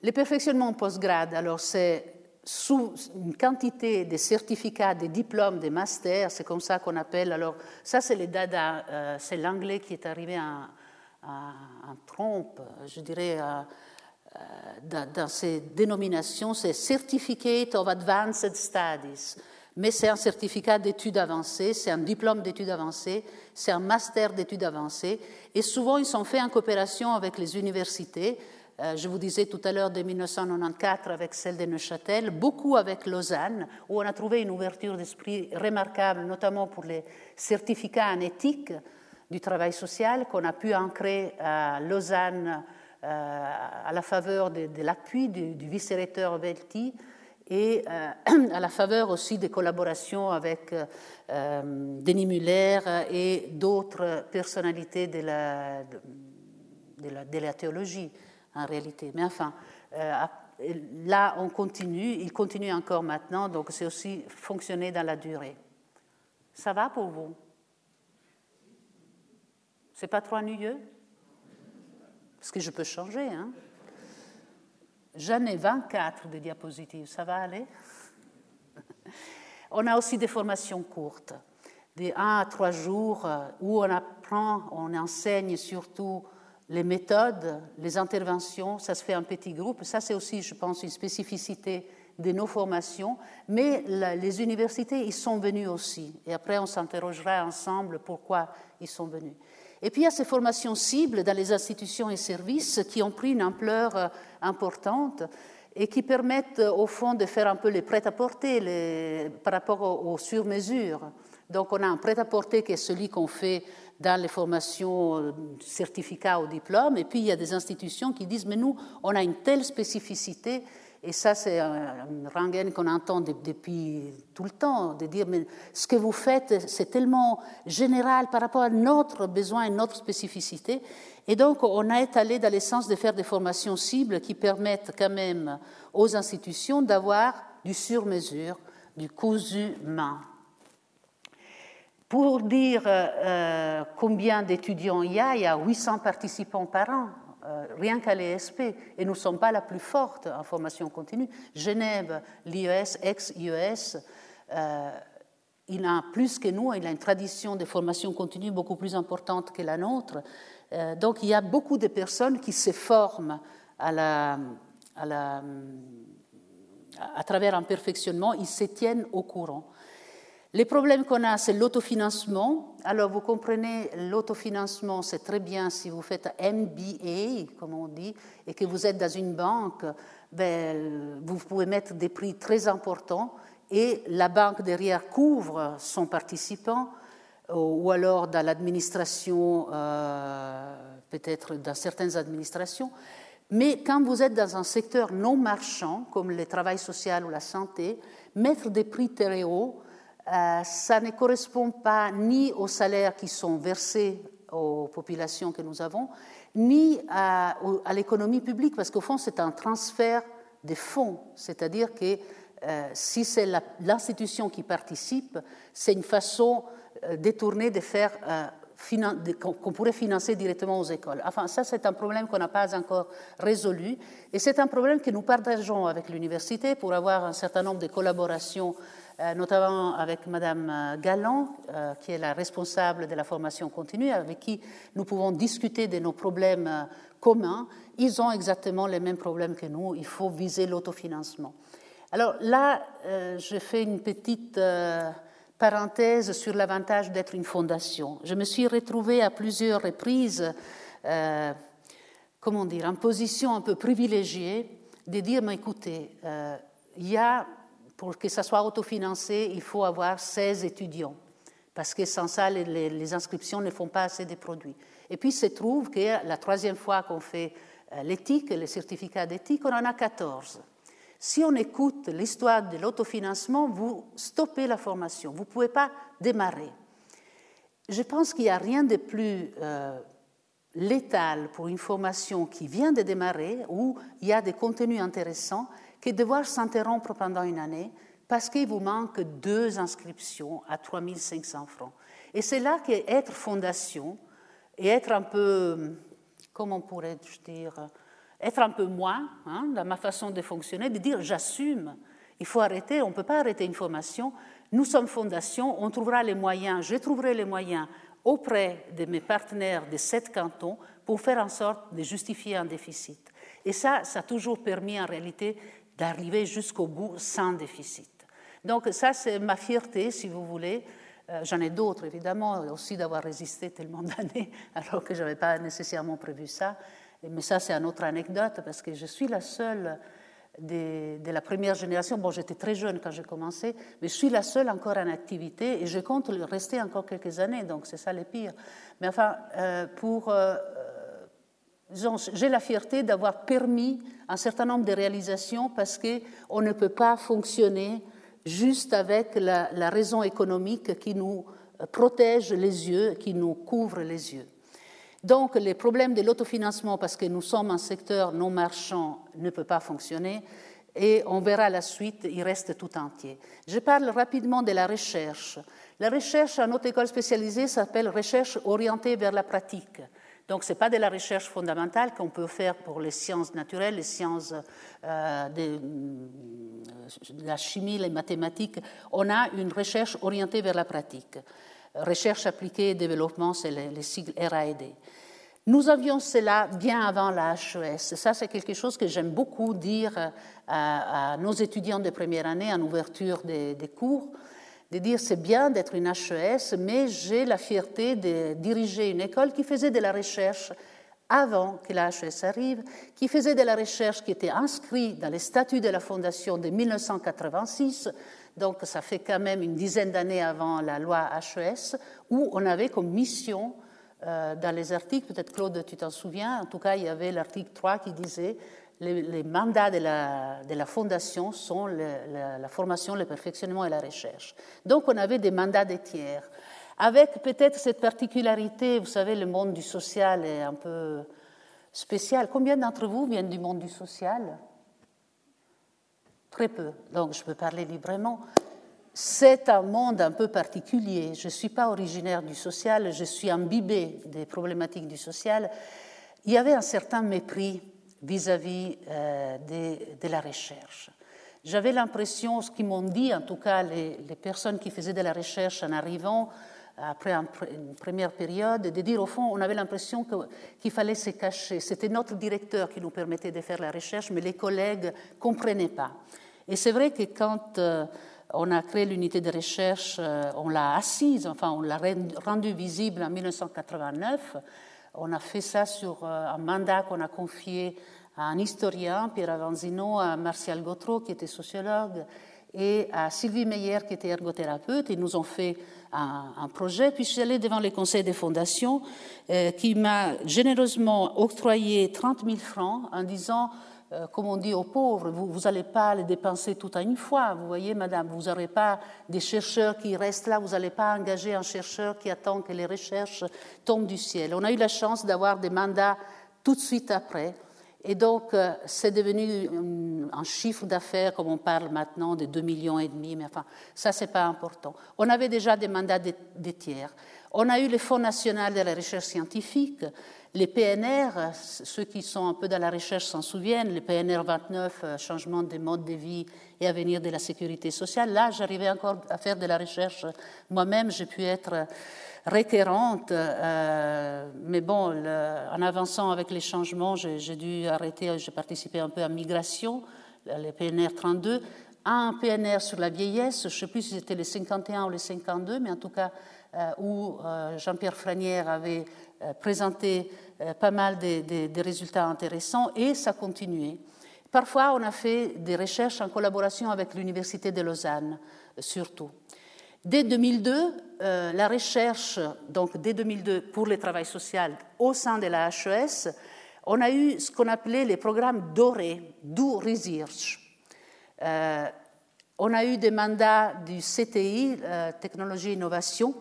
Le perfectionnement post-grade, alors c'est sous une quantité de certificats, des diplômes, des masters, c'est comme ça qu'on appelle. Alors, ça, c'est dada, euh, c'est l'anglais qui est arrivé en, trompe, je dirais, euh, euh, dans, dans, ces dénominations, c'est Certificate of Advanced Studies. Mais c'est un certificat d'études avancées, c'est un diplôme d'études avancées, c'est un master d'études avancées. Et souvent, ils sont faits en coopération avec les universités je vous disais tout à l'heure de 1994 avec celle de Neuchâtel, beaucoup avec Lausanne, où on a trouvé une ouverture d'esprit remarquable, notamment pour les certificats en éthique du travail social qu'on a pu ancrer à Lausanne euh, à la faveur de, l'appui du, vice-recteur Velti et euh, [clears throat] à la faveur aussi des collaborations avec Denis Muller et d'autres personnalités de la théologie en réalité. Mais enfin, euh, là, on continue, il continue encore maintenant, donc c'est aussi fonctionner dans la durée. Ça va pour vous? C'est pas trop ennuyeux? Parce que je peux changer. Hein J'en ai 24 de diapositives, ça va aller? [laughs] On a aussi des formations courtes, des 1 à 3 jours, euh, où on apprend, on enseigne surtout les méthodes, les interventions, ça se fait en petits groupes. Ça, c'est aussi, je pense, une spécificité de nos formations. Mais les universités, ils sont venus aussi. Et après, on s'interrogera ensemble pourquoi ils sont venus. Et puis, il y a ces formations cibles dans les institutions et services qui ont pris une ampleur euh, importante et qui permettent, au fond, de faire un peu les prêt-à-porter par rapport aux, aux sur-mesures. Donc, on a un prêt-à-porter qui est celui qu'on fait dans les formations euh, certificats ou diplômes. Et puis, il y a des institutions qui disent, mais nous, on a une telle spécificité. Et ça, c'est une rengaine qu'on entend depuis tout le temps, de dire, mais ce que vous faites, c'est tellement général par rapport à notre besoin et notre spécificité. Et donc, on a étalé dans le sens de faire des formations cibles qui permettent quand même aux institutions d'avoir du sur-mesure, du cousu main. Pour dire euh, euh, combien d'étudiants il y a, il y a 800 participants par an, euh, rien qu'à l'ESP, et nous ne sommes pas la plus forte en formation continue. Genève, l'IES, ex-IES, il a plus que nous, il a une tradition de formation continue beaucoup plus importante que la nôtre. donc il y a beaucoup de personnes qui se forment à travers un perfectionnement, ils se tiennent au courant. Les problèmes qu'on a, c'est l'autofinancement. Alors, vous comprenez, l'autofinancement, c'est très bien si vous faites MBA, comme on dit, et que vous êtes dans une banque, ben, vous pouvez mettre des prix très importants et la banque derrière couvre son participant, ou alors dans l'administration, euh, peut-être dans certaines administrations. Mais quand vous êtes dans un secteur non marchand, comme le travail social ou la santé, mettre des prix très hauts, euh, ça ne correspond pas ni aux salaires qui sont versés aux populations que nous avons, ni à, l'économie publique, parce qu'au fond, c'est un transfert des fonds, c'est-à-dire que euh, si c'est l'institution qui participe, c'est une façon euh, détournée de faire qu'on pourrait financer directement aux écoles. Enfin, ça, c'est un problème qu'on n'a pas encore résolu, et c'est un problème que nous partageons avec l'université pour avoir un certain nombre de collaborations notamment avec Madame euh, Galland, euh, qui est la responsable de la formation continue, avec qui nous pouvons discuter de nos problèmes communs. Ils ont exactement les mêmes problèmes que nous. Il faut viser l'autofinancement. Alors là, je fais une petite parenthèse sur l'avantage d'être une fondation. Je me suis retrouvée à plusieurs reprises, comment dire, en position un peu privilégiée de dire, mais écoutez, il y a pour que ça soit autofinancé, il faut avoir 16 étudiants, parce que sans ça, les, inscriptions ne font pas assez de produits. Et puis, il se trouve que la troisième fois qu'on fait euh, l'éthique, les certificats d'éthique, on en a 14. Si on écoute l'histoire de l'autofinancement, vous stoppez la formation, vous ne pouvez pas démarrer. Je pense qu'il n'y a rien de plus euh, létal pour une formation qui vient de démarrer, où il y a des contenus intéressants, que devoir s'interrompre pendant une année parce qu'il vous manque deux inscriptions à 3500 francs. Et c'est là qu'être fondation et être un peu, comment pourrais-je dire, être un peu moi, hein, dans ma façon de fonctionner, de dire j'assume. Il faut arrêter, on ne peut pas arrêter une formation. Nous sommes fondation, on trouvera les moyens, je trouverai les moyens auprès de mes partenaires des sept cantons pour faire en sorte de justifier un déficit. Et ça, ça a toujours permis en réalité d'arriver jusqu'au bout sans déficit. Donc ça, c'est ma fierté, si vous voulez. Euh, j'en ai d'autres, évidemment, aussi d'avoir résisté tellement [laughs] d'années, alors que je n'avais pas nécessairement prévu ça. Mais ça, c'est une autre anecdote, parce que je suis la seule de, la première génération. Bon, j'étais très jeune quand j'ai commencé, mais je suis la seule encore en activité et je compte rester encore quelques années, donc c'est ça le pire. Mais enfin, euh, pour. Euh, j'ai la fierté d'avoir permis un certain nombre de réalisations parce qu'on ne peut pas fonctionner juste avec la, raison économique qui nous protège les yeux, qui nous couvre les yeux. Donc les problèmes de l'autofinancement, parce que nous sommes un secteur non marchand, ne peut pas fonctionner. Et on verra la suite, il reste tout entier. Je parle rapidement de la recherche. La recherche à notre école spécialisée s'appelle recherche orientée vers la pratique. Donc, ce n'est pas de la recherche fondamentale qu'on peut faire pour les sciences naturelles, les sciences euh, de, la chimie, les mathématiques. On a une recherche orientée vers la pratique. Recherche appliquée et développement, c'est les, sigles RAD. Nous avions cela bien avant la HES. Ça, c'est quelque chose que j'aime beaucoup dire à, nos étudiants de première année en ouverture des cours de dire c'est bien d'être une HES, mais j'ai la fierté de diriger une école qui faisait de la recherche avant que la HES arrive, qui faisait de la recherche qui était inscrite dans les statuts de la Fondation de 1986, donc ça fait quand même une dizaine d'années avant la loi HES, où on avait comme mission euh, dans les articles, peut-être Claude, tu t'en souviens, en tout cas il y avait l'article 3 qui disait les, mandats de la, fondation sont la, formation, le perfectionnement et la recherche. Donc on avait des mandats des tiers, avec peut-être cette particularité, vous savez, le monde du social est un peu spécial. Combien d'entre vous viennent du monde du social? Très peu, donc je peux parler librement. C'est un monde un peu particulier. Je ne suis pas originaire du social, je suis imbibée des problématiques du social. Il y avait un certain mépris vis-à-vis euh, de, la recherche. J'avais l'impression, ce qu'ils m'ont dit en tout cas les, personnes qui faisaient de la recherche en arrivant après une première période, de dire au fond, on avait l'impression qu'il fallait se cacher. C'était notre directeur qui nous permettait de faire la recherche, mais les collègues ne comprenaient pas. Et c'est vrai que quand euh, on a créé l'unité de recherche, euh, on l'a assise, enfin on l'a rendue visible en 1989, on a fait ça sur un mandat qu'on a confié à un historien, Pierre Avanzino, à Martial Gautreau, qui était sociologue, et à Sylvie Meyer, qui était ergothérapeute. Ils nous ont fait un, projet. Puis je suis allée devant les conseils des fondations, euh, qui m'a généreusement octroyé 30 000 francs en disant euh, comme on dit aux pauvres, vous n'allez pas les dépenser tout à une fois. Vous voyez, madame, vous n'aurez pas des chercheurs qui restent là, vous n'allez pas engager un chercheur qui attend que les recherches tombent du ciel. On a eu la chance d'avoir des mandats tout de suite après. Et donc, euh, c'est devenu un chiffre d'affaires, comme on parle maintenant, de 2 millions et demi, mais enfin, ça, c'est pas important. On avait déjà des mandats des tiers. On a eu le Fonds national de la recherche scientifique, les PNR, ceux qui sont un peu dans la recherche s'en souviennent, les PNR 29, euh, changement des modes de vie et avenir de la sécurité sociale. Là, j'arrivais encore à faire de la recherche moi-même, j'ai pu être requérante, euh, mais bon, en avançant avec les changements, j'ai dû arrêter, j'ai participé un peu à migration, les PNR 32, un PNR sur la vieillesse, je ne sais plus si c'était les 51 ou les 52, mais en tout cas euh, où euh, Jean-Pierre Franière avait présenté pas mal de, résultats intéressants, et ça continuait. Parfois, on a fait des recherches en collaboration avec l'Université de Lausanne, surtout. Dès 2002, euh, la recherche, donc dès 2002 pour le travail social au sein de la HES, on a eu ce qu'on appelait les programmes dorés, Do Research. Euh, on a eu des mandats du CTI, euh, Technologie et Innovation,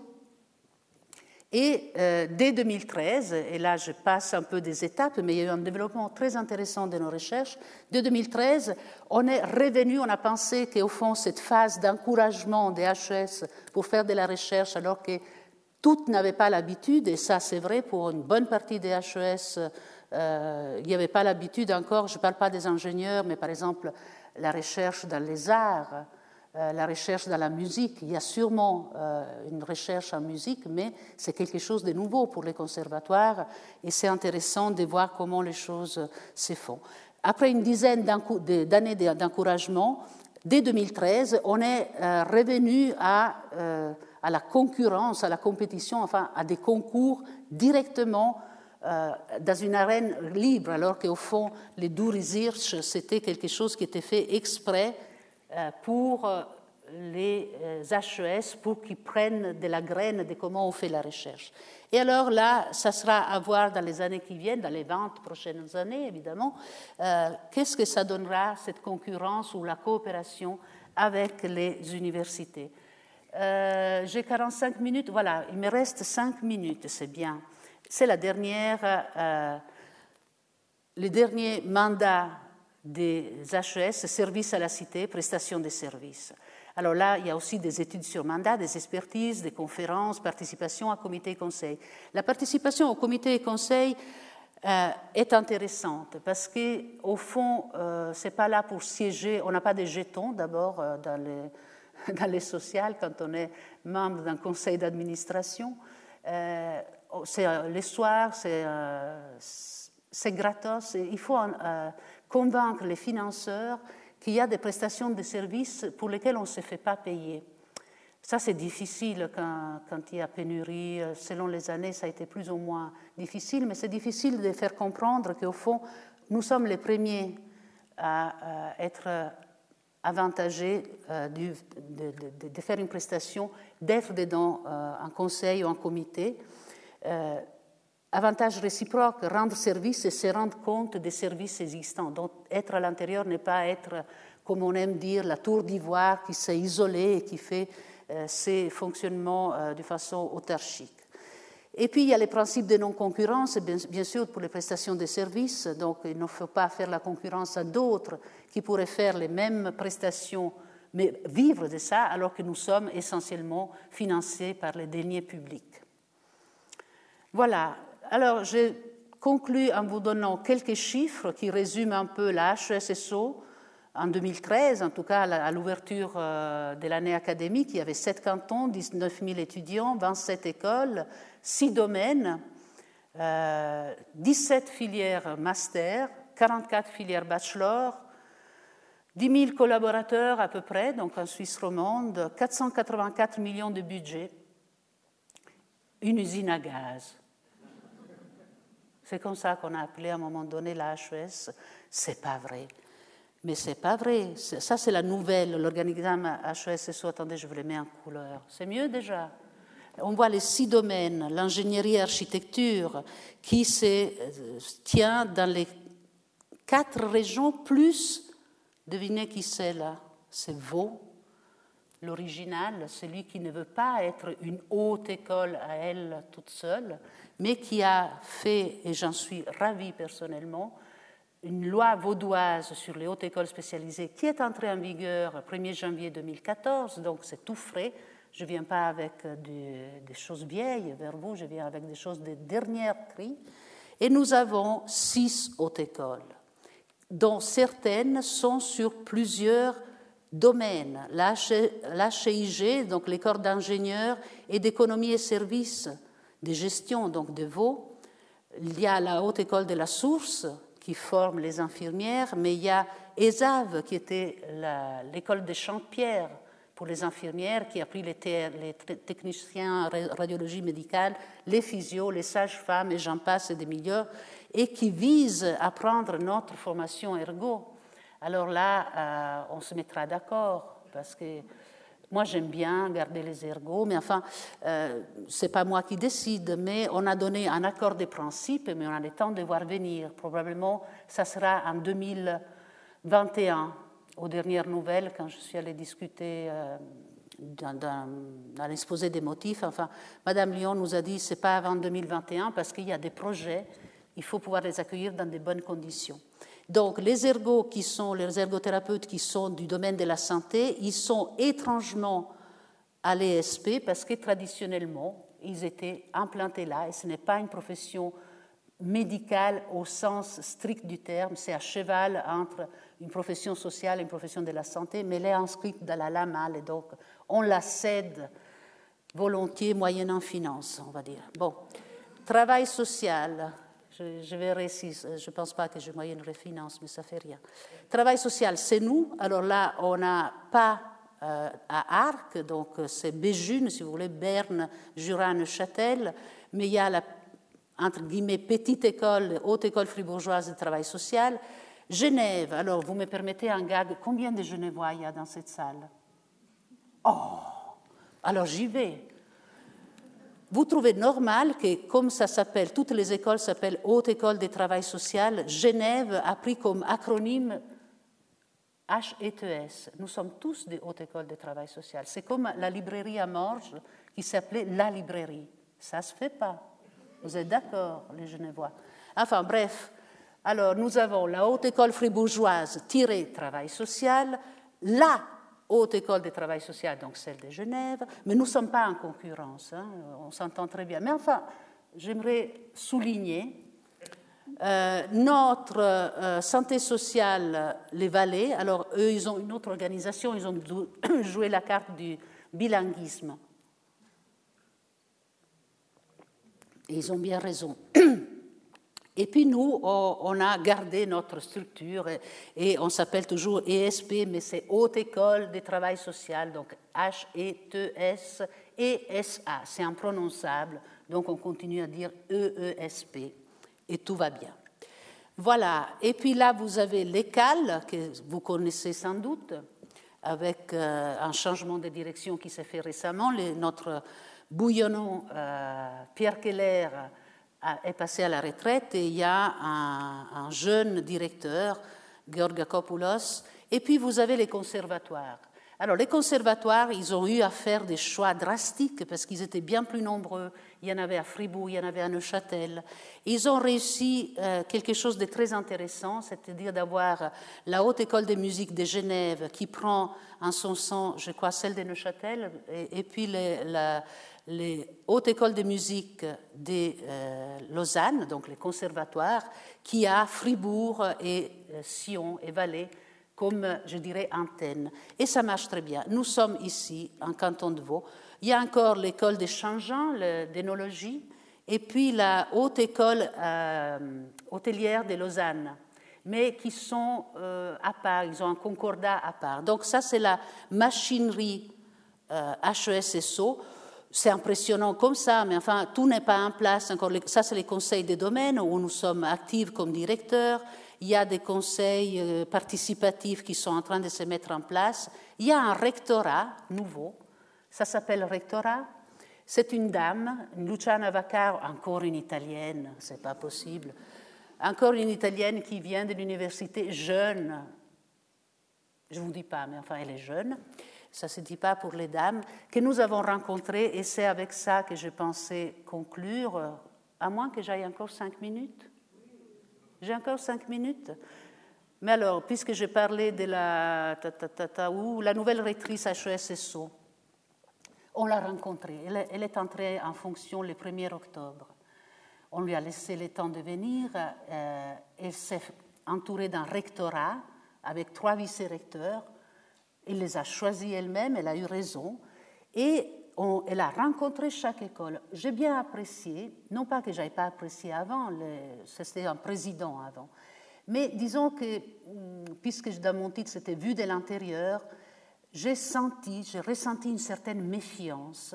et euh, dès 2013, et là je passe un peu des étapes, mais il y a eu un développement très intéressant de nos recherches, dès 2013, on est revenu, on a pensé qu'au fond, cette phase d'encouragement des HES pour faire de la recherche, alors que toutes n'avaient pas l'habitude, et ça c'est vrai pour une bonne partie des HES, euh, il n'y avait pas l'habitude encore, je ne parle pas des ingénieurs, mais par exemple la recherche dans les arts, la recherche dans la musique. Il y a sûrement euh, une recherche en musique, mais c'est quelque chose de nouveau pour les conservatoires et c'est intéressant de voir comment les choses se font. Après une dizaine d'années d'encouragement, dès 2013, on est euh, revenu à, à, la concurrence, à la compétition, enfin à des concours directement dans une arène libre, alors qu'au fond, les Do Research, c'était quelque chose qui était fait exprès euh, pour euh, les HES euh, pour qu'ils prennent de la graine de comment on fait la recherche. Et alors là, ça sera à voir dans les années qui viennent, dans les 20 prochaines années évidemment, qu'est-ce que ça donnera, cette concurrence ou la coopération avec les universités. J'ai 45 minutes, voilà, il me reste 5 minutes, c'est bien. C'est la dernière, le dernier mandat des HES, services à la cité, prestations de services. Alors là, il y a aussi des études sur mandat, des expertises, des conférences, participation à comité et conseil. La participation au comité et conseil euh, est intéressante parce qu'au fond, euh, ce n'est pas là pour siéger, on n'a pas des jetons d'abord euh, dans, les, [laughs] dans les sociales quand on est membre d'un conseil d'administration. c'est les soirs, c'est gratos. Et il faut convaincre les financeurs qu'il y a des prestations de services pour lesquelles on ne se fait pas payer. Ça, c'est difficile quand, il y a pénurie. Selon les années, ça a été plus ou moins difficile, mais c'est difficile de faire comprendre qu'au fond, nous sommes les premiers à, être avantagés euh, de, faire une prestation, d'être dedans euh, un conseil ou un comité. Euh, Avantage réciproque, rendre service et se rendre compte des services existants. Donc être à l'intérieur n'est pas être, comme on aime dire, la tour d'ivoire qui s'est isolée et qui fait euh, ses fonctionnements euh, de façon autarchique. Et puis il y a les principes de non-concurrence, bien, bien, sûr pour les prestations de services. Donc il ne faut pas faire la concurrence à d'autres qui pourraient faire les mêmes prestations, mais vivre de ça alors que nous sommes essentiellement financés par les deniers publics. Voilà, alors, je conclus en vous donnant quelques chiffres qui résument un peu la HESSO. En 2013, en tout cas à l'ouverture euh, de l'année académique, il y avait 7 cantons, 19 000 étudiants, 27 écoles, 6 domaines, 17 euh, filières master, 44 filières bachelor, 10 000 collaborateurs à peu près, donc en Suisse romande, 484 millions de budget, une usine à gaz. C'est comme ça qu'on a appelé à un moment donné la HES. C'est pas vrai. Mais c'est pas vrai. Ça, c'est la nouvelle, l'organigramme HES. Attendez, je vous le mets en couleur. C'est mieux déjà. On voit les six domaines, l'ingénierie et l'architecture, qui se euh, tient dans les quatre régions, plus, devinez qui c'est là C'est Vaud, l'original, celui qui ne veut pas être une haute école à elle toute seule, mais qui a fait, et j'en suis ravie personnellement, une loi vaudoise sur les hautes écoles spécialisées qui est entrée en vigueur le 1er janvier 2014, donc c'est tout frais. Je ne viens pas avec des, choses vieilles vers vous, je viens avec des choses de dernière cri. Et nous avons six hautes écoles, dont certaines sont sur plusieurs domaines. L'HIG, donc l'école d'ingénieurs et d'économie et services, de gestion, donc de Vaud. Il y a la Haute École de la Source qui forme les infirmières, mais il y a ESAV qui était l'école de Champierre pour les infirmières, qui a pris les, les techniciens en radiologie médicale, les physios, les sages-femmes et j'en passe des meilleurs, et qui vise à prendre notre formation ergo. Alors là, euh, on se mettra d'accord, parce que moi, j'aime bien garder les ergots, mais enfin, euh, ce n'est pas moi qui décide, mais on a donné un accord de principe, mais on a le temps de voir venir. Probablement, ça sera en 2021, aux dernières nouvelles, quand je suis allée discuter euh, dans, l'exposé des motifs. Enfin, Madame Lyon nous a dit c'est pas avant 2021 parce qu'il y a des projets, il faut pouvoir les accueillir dans de bonnes conditions. Donc les ergots qui sont les ergothérapeutes qui sont du domaine de la santé, ils sont étrangement à l'ESP parce que traditionnellement, ils étaient implantés là et ce n'est pas une profession médicale au sens strict du terme, c'est à cheval entre une profession sociale et une profession de la santé, mais elle est inscrite dans la LAMAL et donc on la cède volontiers moyennant finance, on va dire. Bon, travail social, je, verrai si, je ne pense pas que je moyennerai finance, mais ça fait rien. Travail social, c'est nous. Alors là, on n'a pas euh, à Arc, donc c'est Béjune, si vous voulez, Berne, Jura, Neuchâtel, mais il y a la entre guillemets, petite école, haute école fribourgeoise de travail social. Genève, alors vous me permettez un gag, combien de Genevois il y a dans cette salle? Oh, alors j'y vais. Vous trouvez normal que, comme ça s'appelle, toutes les écoles s'appellent Haute École de Travail Social, Genève a pris comme acronyme HETS. Nous sommes tous des Hautes Écoles de Travail Social. C'est comme la librairie à Morges qui s'appelait La Librairie. Ça ne se fait pas. Vous êtes d'accord, les Genevois? Enfin, bref. Alors, nous avons la Haute École fribourgeoise tirée travail social, la Haute École de travail social, donc celle de Genève, mais nous ne sommes pas en concurrence, hein, on s'entend très bien. Mais enfin, j'aimerais souligner euh, notre euh, santé sociale, les Vallées, alors eux, ils ont une autre organisation, ils ont [coughs] joué la carte du bilinguisme. ils ont bien raison. [coughs] Et puis nous, on a gardé notre structure et, on s'appelle toujours ESP, mais c'est Haute École de Travail Social, donc H-E-T-S E-S-A. C'est imprononçable, donc on continue à dire E-E-S-P et tout va bien. Voilà, et puis là vous avez l'ECAL, que vous connaissez sans doute, avec euh, un changement de direction qui s'est fait récemment. notre bouillonnant euh, Pierre Keller est passé à la retraite et il y a un, jeune directeur, Georgakopoulos, et puis vous avez les conservatoires. Alors les conservatoires, ils ont eu à faire des choix drastiques parce qu'ils étaient bien plus nombreux. Il y en avait à Fribourg, il y en avait à Neuchâtel. Ils ont réussi euh, quelque chose de très intéressant, c'est-à-dire d'avoir la Haute École de musique de Genève qui prend en son sang, je crois, celle de Neuchâtel, et, puis la, les hautes écoles de musique de euh, Lausanne, donc les conservatoires, qui a Fribourg et euh, Sion et Valais comme, je dirais, antenne. Et ça marche très bien. Nous sommes ici, en canton de Vaud. Il y a encore l'école des changeants, d'énologie, et puis la haute école euh, hôtelière de Lausanne, mais qui sont à part, ils ont un concordat à part. Donc ça, c'est la machinerie HESSO c'est impressionnant comme ça, mais enfin, tout n'est pas en place. Ça, c'est les conseils des domaines où nous sommes actifs comme directeurs. Il y a des conseils euh, participatifs qui sont en train de se mettre en place. Il y a un rectorat nouveau. Ça s'appelle rectorat. C'est une dame, Luciana Vaccaro, encore une italienne, c'est pas possible. Encore une italienne qui vient de l'université jeune. Je vous dis pas, mais enfin, elle est jeune ça ne se dit pas pour les dames, que nous avons rencontrées, et c'est avec ça que je pensais conclure, à moins que j'aille encore cinq minutes. J'ai encore cinq minutes Mais alors, puisque j'ai parlé de la, la nouvelle rectrice HESSO, on l'a rencontrée. Elle, est entrée en fonction le 1er octobre. On lui a laissé le temps de venir. Euh, elle s'est entourée d'un rectorat avec trois vice-recteurs elle les a choisis elle-même, elle a eu raison, et elle a rencontré chaque école. J'ai bien apprécié, non pas que je pas apprécié avant, c'était un président avant, mais disons que, hmm, puisque dans mon titre c'était vu de l'intérieur, j'ai senti, j'ai ressenti une certaine méfiance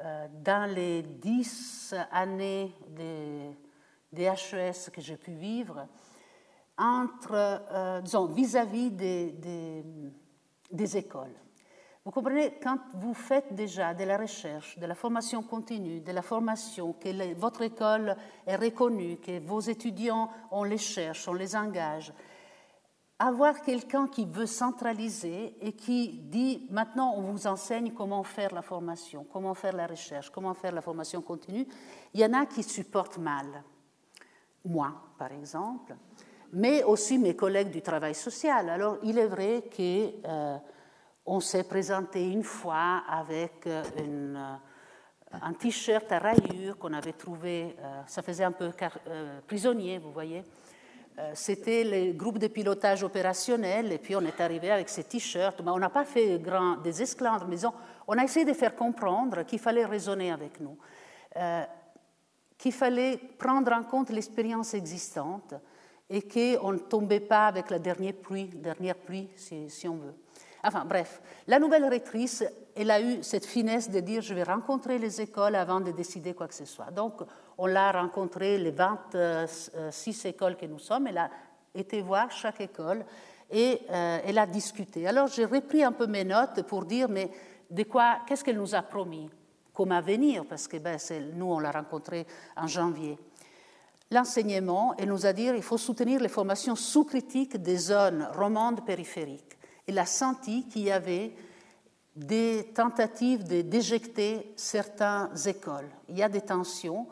euh, dans les dix années des de HES que j'ai pu vivre, entre, euh, disons, vis-à-vis des des écoles. Vous comprenez, quand vous faites déjà de la recherche, de la formation continue, de la formation, que votre école est reconnue, que vos étudiants, on les cherche, on les engage, avoir quelqu'un qui veut centraliser et qui dit maintenant on vous enseigne comment faire la formation, comment faire la recherche, comment faire la formation continue, il y en a qui supportent mal. Moi, par exemple, mais aussi mes collègues du travail social. Alors, il est vrai qu'on euh, s'est présenté une fois avec une, un t-shirt à rayures qu'on avait trouvé, ça faisait un peu prisonnier, vous voyez. C'était le groupe de pilotage opérationnel, et puis on est arrivé avec ces t-shirts. on n'a pas fait grand, des esclandres, mais on, a essayé de faire comprendre qu'il fallait raisonner avec nous, qu'il fallait prendre en compte l'expérience existante et qu'on ne tombait pas avec la dernière pluie, dernière pluie si on veut. Enfin bref, la nouvelle rectrice, elle a eu cette finesse de dire je vais rencontrer les écoles avant de décider quoi que ce soit. Donc on l'a rencontré, les 26 écoles que nous sommes, elle a été voir chaque école et euh, elle a discuté. Alors j'ai repris un peu mes notes pour dire mais de quoi, qu'est-ce qu'elle nous a promis comme avenir, parce que ben, nous on l'a rencontré en janvier. L'enseignement, elle nous a dit qu'il faut soutenir les formations sous-critiques des zones romandes périphériques il a senti qu'il y avait des tentatives de déjecter certaines écoles. Il y a des tensions.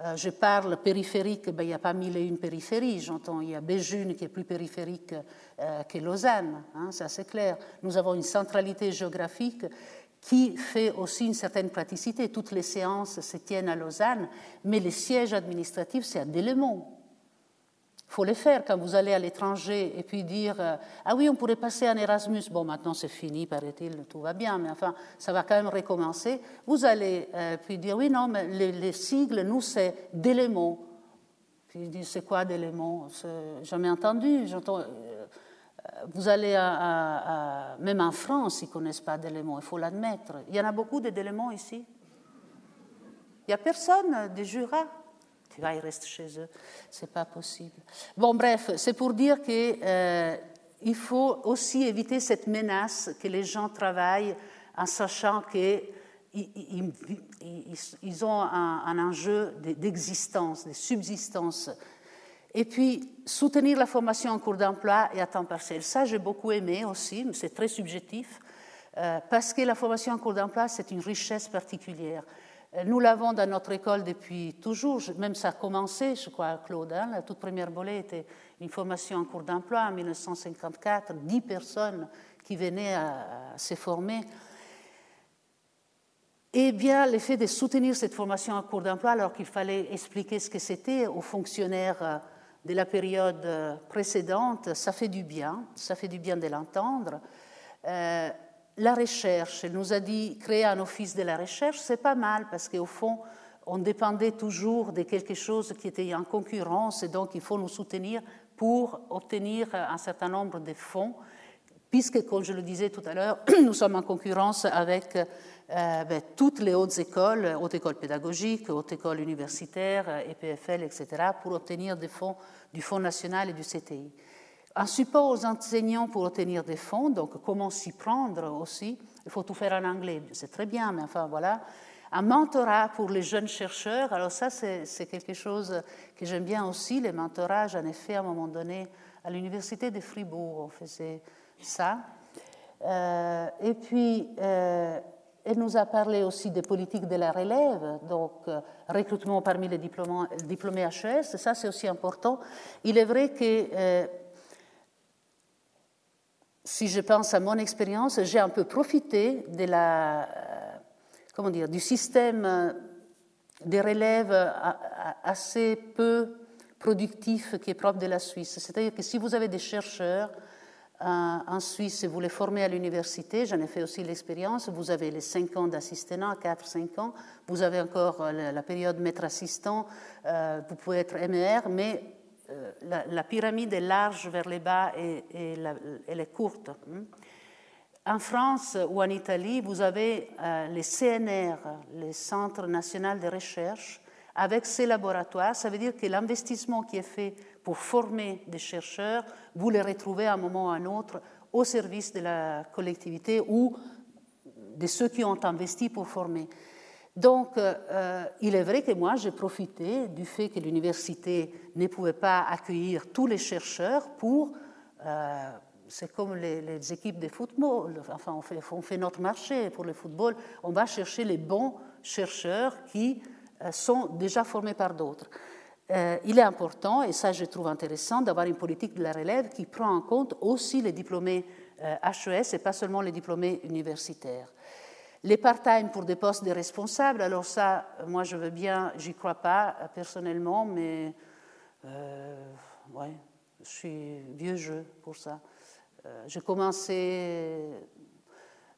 Euh, je parle périphérique, ben, il n'y a pas mille et une périphéries, j'entends. Il y a Béjune qui est plus périphérique euh, que Lausanne, hein, ça c'est clair. Nous avons une centralité géographique qui fait aussi une certaine praticité. Toutes les séances se tiennent à Lausanne, mais les sièges administratifs, c'est à Delémont. Il faut les faire quand vous allez à l'étranger et puis dire euh, Ah oui, on pourrait passer un Erasmus. Bon, maintenant c'est fini, paraît-il, tout va bien, mais enfin, ça va quand même recommencer. Vous allez euh, puis dire Oui, non, mais les, sigles, nous, c'est d'éléments. Puis je C'est quoi d'éléments Jamais entendu. J'entends. Euh, vous allez même en France, ils ne connaissent pas d'éléments, il faut l'admettre. Il y en a beaucoup d'éléments ici. Il n'y a personne des Jura tu vas, ils restent chez eux. C'est pas possible. Bon, bref, c'est pour dire qu'il euh, faut aussi éviter cette menace que les gens travaillent en sachant qu'ils ils, ont un, enjeu d'existence, de subsistance. Et puis, soutenir la formation en cours d'emploi et à temps partiel. Ça, j'ai beaucoup aimé aussi, mais c'est très subjectif, euh, parce que la formation en cours d'emploi, c'est une richesse particulière. Euh, nous l'avons dans notre école depuis toujours, même ça a commencé, je crois, Claude. Hein, la toute première volée était une formation en cours d'emploi en 1954, dix personnes qui venaient à, se former. Eh bien, l'effet de soutenir cette formation en cours d'emploi, alors qu'il fallait expliquer ce que c'était aux fonctionnaires euh, de la période euh, précédente, ça fait du bien, ça fait du bien de l'entendre. La recherche, elle nous a dit créer un office de la recherche, c'est pas mal parce qu'au fond, on dépendait toujours de quelque chose qui était en concurrence et donc il faut nous soutenir pour obtenir un certain nombre de fonds, puisque, comme je le disais tout à l'heure, [clears throat] nous sommes en concurrence avec euh, ben, toutes les hautes écoles, hautes écoles pédagogiques, hautes écoles universitaires, EPFL, etc., pour obtenir des fonds du Fonds national et du CTI. Un support aux enseignants pour obtenir des fonds, donc comment s'y prendre aussi. Il faut tout faire en anglais, c'est très bien, mais enfin voilà. Un mentorat pour les jeunes chercheurs, alors ça c'est quelque chose que j'aime bien aussi, les mentorats. J'en ai fait à un moment donné à l'université de Fribourg, on faisait ça. Euh, et puis, euh, elle nous a parlé aussi des politiques de la relève, donc euh, recrutement parmi les diplômés, diplômés HES, ça c'est aussi important. Il est vrai que si je pense à mon expérience, j'ai un peu profité de la, comment dire, du système des relèves assez peu productif qui est propre de la Suisse. C'est-à-dire que si vous avez des chercheurs en Suisse et vous les formez à l'université, j'en ai fait aussi l'expérience, vous avez les 5 ans d'assistant, 4-5 ans, vous avez encore la, période maître assistant, vous pouvez être MER, mais euh, la, pyramide est large vers le bas et, elle est courte. En France ou en Italie, vous avez euh, les CNR, les Centres nationaux de recherche, avec ces laboratoires. Ça veut dire que l'investissement qui est fait pour former des chercheurs, vous les retrouvez à un moment ou à un autre au service de la collectivité ou de ceux qui ont investi pour former. Donc, euh, il est vrai que moi, j'ai profité du fait que l'université ne pouvait pas accueillir tous les chercheurs pour... Euh, c'est comme les, équipes de football. Enfin, on fait, notre marché pour le football. On va chercher les bons chercheurs qui euh, sont déjà formés par d'autres. Il est important, et ça je trouve intéressant, d'avoir une politique de la relève qui prend en compte aussi les diplômés HES et pas seulement les diplômés universitaires. Les part-time pour des postes de responsables, alors ça, moi je veux bien, j'y crois pas personnellement, mais euh, ouais, je suis vieux jeu pour ça. Euh, j'ai commencé,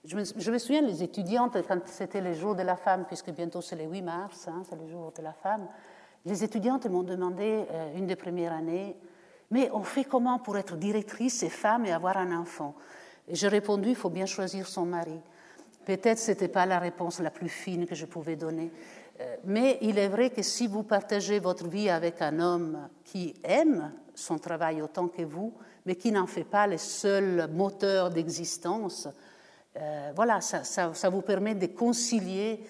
je me, je me, souviens, les étudiantes, quand c'était les jours de la femme, puisque bientôt c'est le 8 mars, hein, c'est le jour de la femme, les étudiantes m'ont demandé, euh, une des premières années, mais on fait comment pour être directrice et femme et avoir un enfant? J'ai répondu, il faut bien choisir son mari. Peut-être ce n'était pas la réponse la plus fine que je pouvais donner, euh, mais il est vrai que si vous partagez votre vie avec un homme qui aime son travail autant que vous, mais qui n'en fait pas le seul moteur d'existence, euh, voilà, ça, vous permet de concilier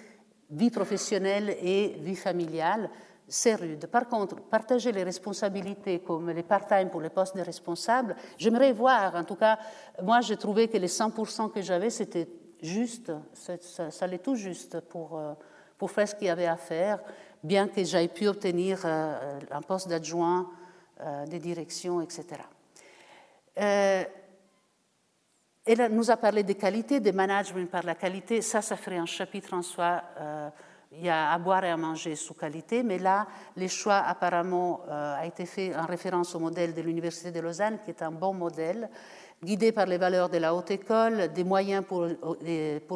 vie professionnelle et vie familiale. C'est rude. Par contre, partager les responsabilités comme les part-time pour les postes de responsables, j'aimerais voir, en tout cas, moi j'ai trouvé que les 100% que j'avais, c'était juste, ça, allait tout juste pour, euh, pour faire ce qu'il y avait à faire, bien que j'aille pu obtenir euh, un poste d'adjoint euh, de direction, etc. Euh, elle nous a parlé des qualités, des management par la qualité. Ça, ça ferait un chapitre en soi. Il y a à boire et à manger sous qualité, mais là, les choix apparemment euh, a été fait en référence au modèle de l'Université de Lausanne, qui est un bon modèle, guidé par les valeurs de la haute école, des moyens pour,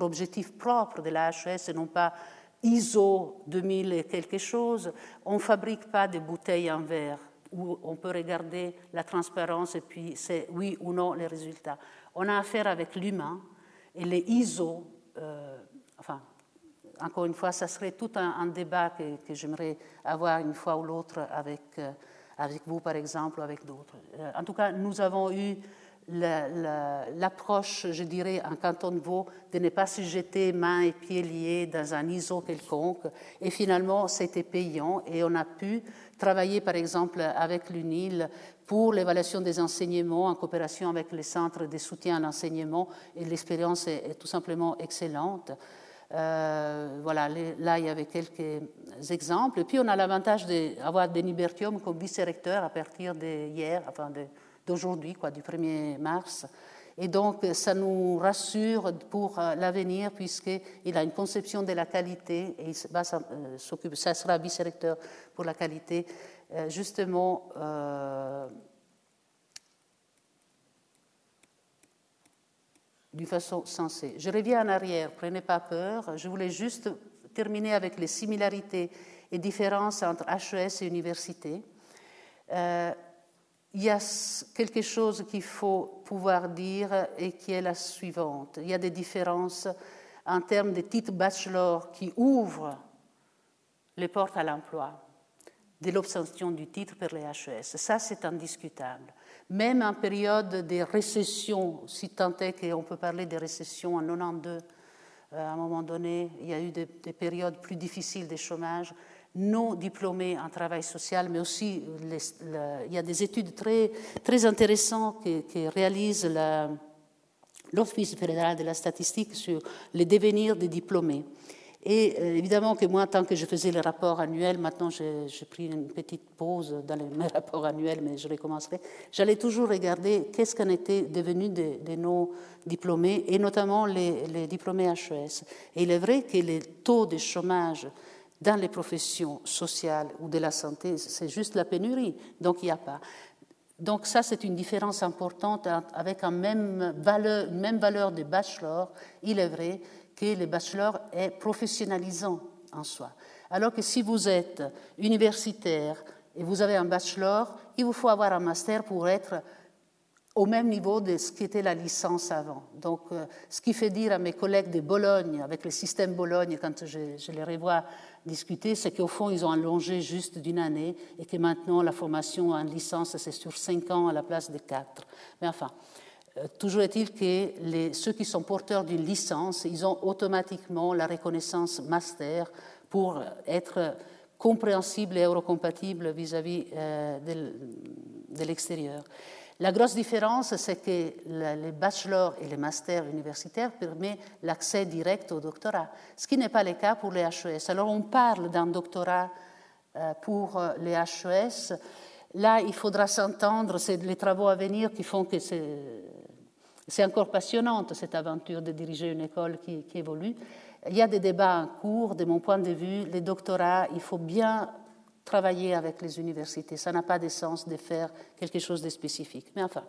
objectifs propres de la HES et non pas ISO 2000 et quelque chose. On ne fabrique pas des bouteilles en verre où on peut regarder la transparence et puis c'est oui ou non les résultats. On a affaire avec l'humain et les ISO, euh, encore une fois, ça serait tout un, débat que, j'aimerais avoir une fois ou l'autre avec, euh, avec vous, par exemple, ou avec d'autres. Euh, en tout cas, nous avons eu l'approche, je dirais, en canton de Vaud, de ne pas se jeter mains et pieds liés dans un ISO quelconque. Et finalement, c'était payant et on a pu travailler, par exemple, avec l'UNIL pour l'évaluation des enseignements en coopération avec les centres de soutien à l'enseignement et l'expérience est, tout simplement excellente. Euh, voilà, là, il y avait quelques exemples. Et puis, on a l'avantage d'avoir Bertium comme vice-recteur à partir d'hier, enfin d'aujourd'hui, quoi, du 1er mars. Et donc, ça nous rassure pour euh, l'avenir, puisqu'il a une conception de la qualité et il va euh, ça sera vice-recteur pour la qualité, justement. D'une façon sensée. Je reviens en arrière, prenez pas peur. Je voulais juste terminer avec les similarités et différences entre HES et université. Euh, il y a quelque chose qu'il faut pouvoir dire et qui est la suivante. Il y a des différences en termes de titres bachelor qui ouvrent les portes à l'emploi, de l'obtention du titre pour les HES. Ça, c'est indiscutable. Même en période de récession, si tant est qu'on peut parler de récession en 92, euh, à un moment donné, il y a eu des, des périodes plus difficiles de chômage non diplômés en travail social, mais aussi il y a des études très, très intéressantes qui réalise l'Office fédéral de la statistique sur le devenir des diplômés. Et euh, évidemment que moi, tant que je faisais les rapports annuels, maintenant j'ai pris une petite pause dans les, [laughs] mes rapports annuels, mais je recommencerai, j'allais toujours regarder qu'est-ce qu'en était devenu de, nos diplômés, et notamment les, diplômés HES. Et il est vrai que les taux de chômage dans les professions sociales ou de la santé, c'est juste la pénurie, donc il n'y a pas. Donc ça, c'est une différence importante avec une même valeur, une même valeur de bachelor. Il est vrai que le bachelor est professionnalisant en soi. Alors que si vous êtes universitaire et vous avez un bachelor, il vous faut avoir un master pour être au même niveau de ce qui était la licence avant. Donc, euh, ce qui fait dire à mes collègues de Bologne, avec le système Bologne, quand je, les revois discuter, c'est qu'au fond, ils ont allongé juste d'une année et que maintenant, la formation en licence, c'est sur cinq ans à la place de quatre. Mais enfin, toujours est-il que ceux qui sont porteurs d'une licence, ils ont automatiquement la reconnaissance master pour être compréhensible et eurocompatible vis-à-vis euh, de, l'extérieur. La grosse différence, c'est que les bachelors et les masters universitaires permettent l'accès direct au doctorat, ce qui n'est pas le cas pour les HES. Alors on parle d'un doctorat euh, pour euh, les HES. Là, il faudra s'entendre, c'est les travaux à venir qui font que c'est encore passionnante cette aventure de diriger une école qui, évolue. Il y a des débats en cours, de mon point de vue. Les doctorats, il faut bien travailler avec les universités. Ça n'a pas de sens de faire quelque chose de spécifique. Mais enfin.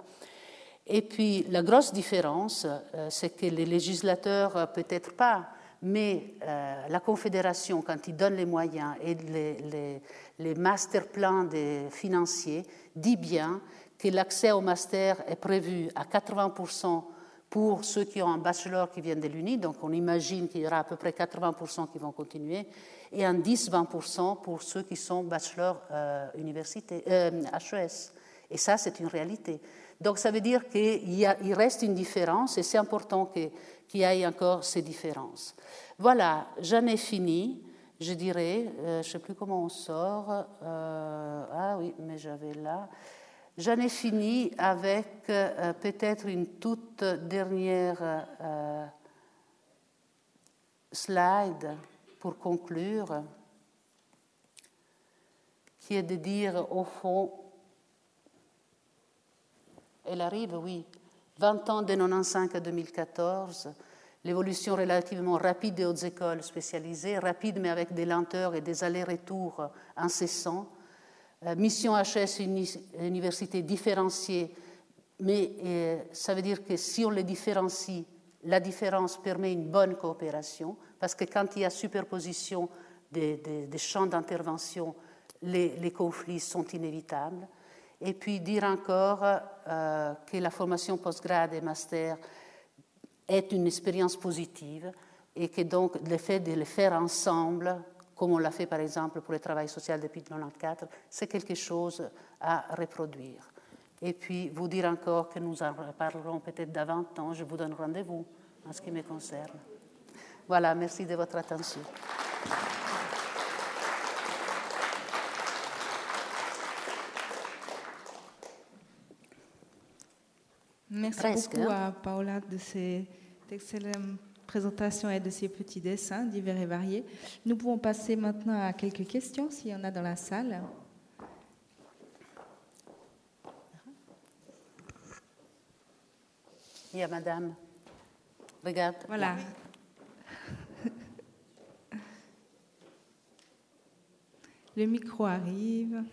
Et puis, la grosse différence, euh, c'est que les législateurs, euh, peut-être pas, mais euh, la Confédération, quand il donne les moyens et les, les, les master plans des financiers, dit bien que l'accès au master est prévu à 80% pour ceux qui ont un bachelor qui viennent de l'UNI, donc on imagine qu'il y aura à peu près 80% qui vont continuer, et un 10-20% pour ceux qui sont bachelor euh, université, euh, HES. Et ça, c'est une réalité. Donc ça veut dire qu'il il reste une différence et c'est important qu'il y ait encore ces différences. Voilà, j'en ai fini, je dirais, euh, je ne sais plus comment on sort. Euh, ah oui, mais j'avais là. J'en ai fini avec euh, peut-être une toute dernière slide pour conclure, qui est de dire au fond, elle arrive, oui, 20 ans de 1995 à 2014, l'évolution relativement rapide des hautes écoles spécialisées, rapide mais avec des lenteurs et des allers-retours incessants, euh, mission HS, université différenciée, mais euh, ça veut dire que si on les différencie, la différence permet une bonne coopération, parce que quand il y a superposition des, champs d'intervention, les, conflits sont inévitables. Et puis dire encore euh, que la formation postgrade et master est une expérience positive et que donc le fait de le faire ensemble, comme on l'a fait par exemple pour le travail social depuis 1994, c'est quelque chose à reproduire. Et puis vous dire encore que nous en reparlerons peut-être davantage, je vous donne rendez-vous en ce qui me concerne. Voilà, merci de votre attention. Merci beaucoup hein. à Paola de cette excellente présentation et de ces petits dessins divers et variés. Nous pouvons passer maintenant à quelques questions s'il y en a dans la salle. Il y a madame. Regarde. Voilà. Le micro arrive.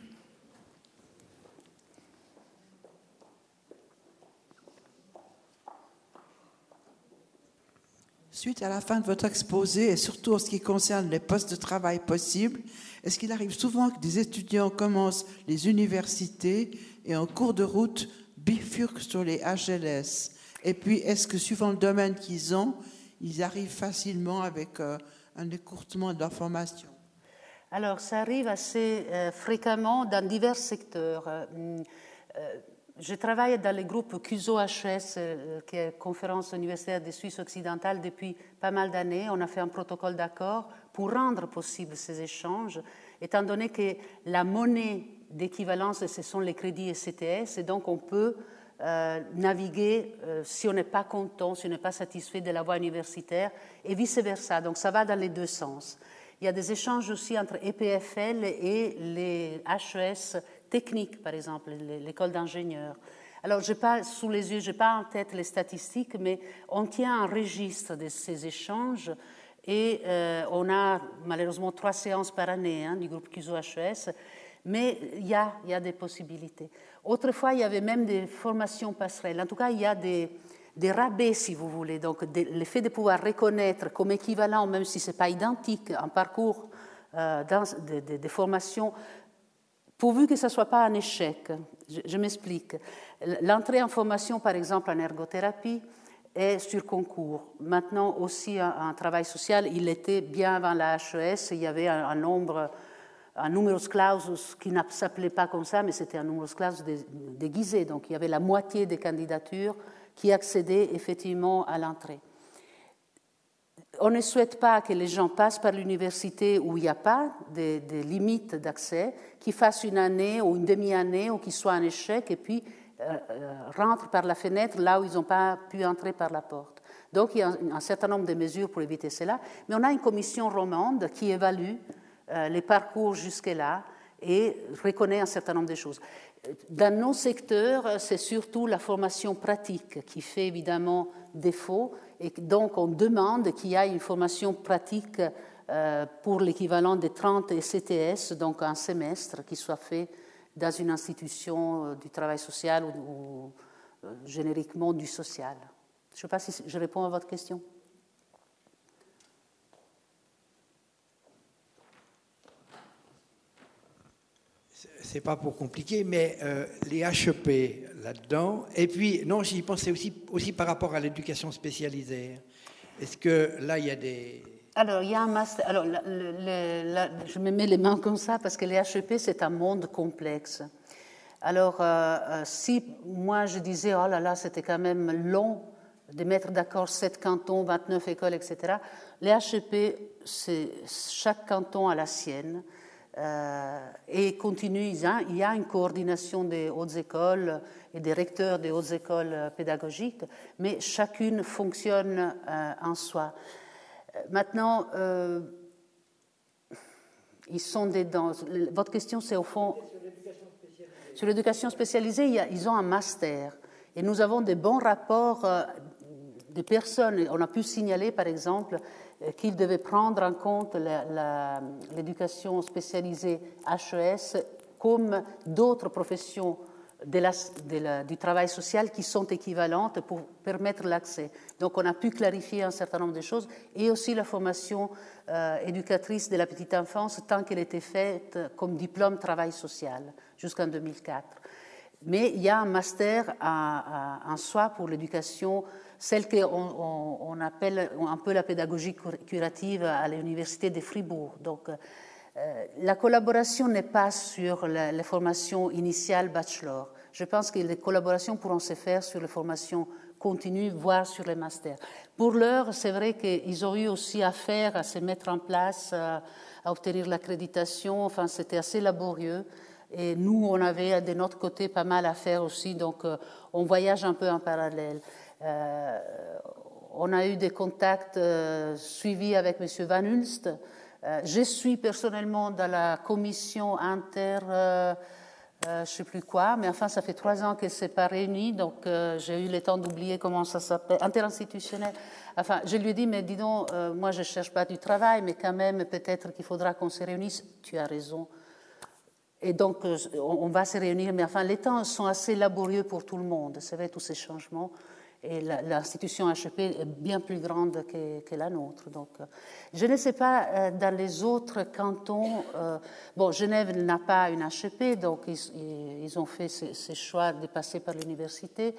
Suite à la fin de votre exposé, et surtout en ce qui concerne les postes de travail possibles, est-ce qu'il arrive souvent que des étudiants commencent les universités et en cours de route bifurquent sur les HLS Et puis, est-ce que suivant le domaine qu'ils ont, ils arrivent facilement avec euh, un écourtement de formation? Alors, ça arrive assez euh, fréquemment dans divers secteurs. Euh, je travaille dans le groupe CUSO-HS, euh, qui est Conférence universitaire des Suisses occidentales, depuis pas mal d'années. On a fait un protocole d'accord pour rendre possible ces échanges, étant donné que la monnaie d'équivalence, ce sont les crédits CTS, et donc on peut euh, naviguer euh, si on n'est pas content, si on n'est pas satisfait de la voie universitaire, et vice-versa. Donc ça va dans les deux sens. Il y a des échanges aussi entre EPFL et les HES technique, par exemple, l'école d'ingénieurs. Alors, je pas sous les yeux, je n'ai pas en tête les statistiques, mais on tient un registre de ces échanges et euh, on a malheureusement trois séances par année hein, du groupe CUSO-HES, mais il y a, y a des possibilités. Autrefois, il y avait même des formations passerelles. En tout cas, il y a des, des rabais, si vous voulez. Donc, le fait de pouvoir reconnaître comme équivalent, même si ce n'est pas identique, un parcours euh, dans, de, formations pourvu que ce ne soit pas un échec. Je, m'explique. L'entrée en formation, par exemple, en ergothérapie, est sur concours. Maintenant aussi, un, travail social, il était bien avant la HES, il y avait un, nombre, un numerus clausus qui ne s'appelait pas comme ça, mais c'était un numerus clausus déguisé. Donc il y avait la moitié des candidatures qui accédaient effectivement à l'entrée on ne souhaite pas que les gens passent par l'université où il n'y a pas de, limites d'accès, qu'ils fassent une année ou une demi-année ou qu'ils soient un échec et puis euh, euh, rentrent par la fenêtre là où ils n'ont pas pu entrer par la porte. Donc il y a un, certain nombre de mesures pour éviter cela, mais on a une commission romande qui évalue euh, les parcours jusque-là et reconnaît un certain nombre de choses. Dans nos secteurs, c'est surtout la formation pratique qui fait évidemment défaut et donc on demande qu'il y ait une formation pratique euh, pour l'équivalent des 30 CTS, donc un semestre qui soit fait dans une institution euh, du travail social ou, euh, génériquement du social. Je ne sais pas si je réponds à votre question. C'est pas pour compliquer, mais euh, les HEP là-dedans. Et puis, non, j'y pensais aussi, aussi par rapport à l'éducation spécialisée. Est-ce que là, il y a des. Alors, il y a un master. Alors, je me mets les mains comme ça parce que les HEP, c'est un monde complexe. Alors, euh, euh, si moi je disais, oh là là, c'était quand même long de mettre d'accord 7 cantons, 29 écoles, etc., les HEP, chaque canton a la sienne. Euh, et continue, il y a une coordination des hautes écoles et des recteurs des hautes écoles pédagogiques, mais chacune fonctionne euh, en soi. Euh, maintenant, ils sont des dans, votre question, c'est au fond sur l'éducation spécialisée. ils ont un master et nous avons des bons rapports des personnes. On a pu signaler, par exemple, euh, qu'il devait prendre en compte l'éducation spécialisée HES comme d'autres professions du travail social qui sont équivalentes pour permettre l'accès. Donc on a pu clarifier un certain nombre de choses et aussi la formation euh, éducatrice de la petite enfance tant qu'elle était faite comme diplôme travail social jusqu'en 2004. Mais il y a un master en soi pour l'éducation celle qu'on on, appelle un peu la pédagogie curative à l'université de Fribourg. Donc, euh, la collaboration n'est pas sur la, la, formation initiale bachelor. Je pense que les collaborations pourront se faire sur les formations continues, voire sur les masters. Pour l'heure, c'est vrai qu'ils ont eu aussi affaire à se mettre en place, à, à obtenir l'accréditation. Enfin, c'était assez laborieux. Et nous, on avait de notre côté pas mal à faire aussi, donc euh, on voyage un peu en parallèle. Euh, on a eu des contacts euh, suivis avec M. Van Hulst. Euh, je suis personnellement dans la commission inter, je ne sais plus quoi, mais enfin, ça fait trois ans qu'elle ne s'est pas réunie, donc j'ai eu le temps d'oublier comment ça s'appelle, interinstitutionnel. Enfin, je lui ai dit, mais dis donc, moi je ne cherche pas du travail, mais quand même, peut-être qu'il faudra qu'on se réunisse. Tu as raison. Et donc, on va se réunir, mais enfin, les temps sont assez laborieux pour tout le monde, c'est vrai, tous ces changements et l'institution HEP est bien plus grande que, la nôtre. Donc, euh, je ne sais pas, euh, dans les autres cantons, euh, bon, Genève n'a pas une HEP, donc ils, ont fait ce, choix de passer par l'université.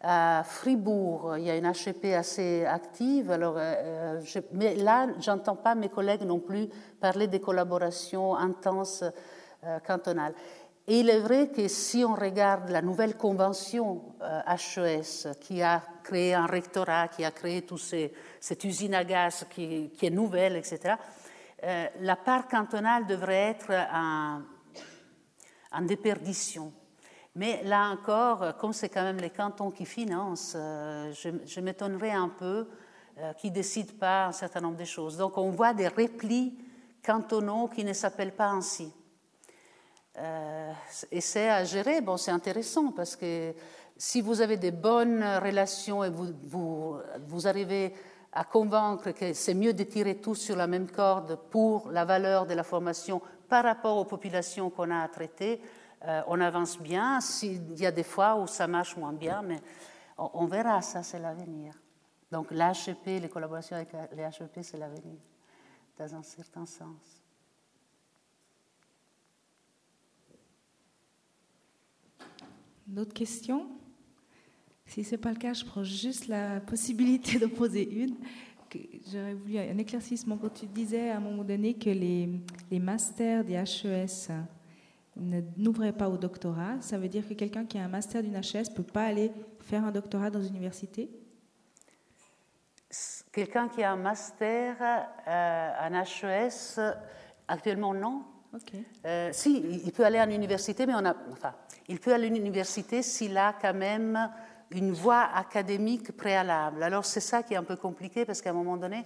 À Fribourg, il y a une HEP assez active, alors, mais là, j'entends pas mes collègues non plus parler des collaborations intenses cantonales. Et il est vrai que si on regarde la nouvelle convention HES euh, qui a créé un rectorat, qui a créé toute cette usine à gaz qui, est nouvelle, etc., euh, la part cantonale devrait être en, déperdition. Mais là encore, comme c'est quand même les cantons qui financent, euh, je, m'étonnerais un peu qu'ils ne décident pas un certain nombre de choses. Donc on voit des replis cantonaux qui ne s'appellent pas ainsi. Euh, et à gérer. Bon, c'est intéressant parce que si vous avez des bonnes relations et vous, vous, vous arrivez à convaincre que c'est mieux de tirer tous sur la même corde pour la valeur de la formation par rapport aux populations qu'on a à traiter, euh, on avance bien. S'il y a des fois où ça marche moins bien, mais on, on verra, ça c'est l'avenir. Donc l'HEP, les collaborations avec les HEP, c'est l'avenir, dans un certain sens. D'autres questions Si ce n'est pas le cas, je prends juste la possibilité de poser une. J'aurais voulu un éclaircissement quand tu disais à un moment donné que les, les masters des HES n'ouvraient pas au doctorat. Ça veut dire que quelqu'un qui a un master d'une HES ne peut pas aller faire un doctorat dans une université Quelqu'un qui a un master euh, HES, actuellement non. Euh, si, il peut aller à l'université, mais on a, enfin, il peut aller à l'université s'il a quand même une voie académique préalable. Alors c'est ça qui est un peu compliqué parce qu'à un moment donné,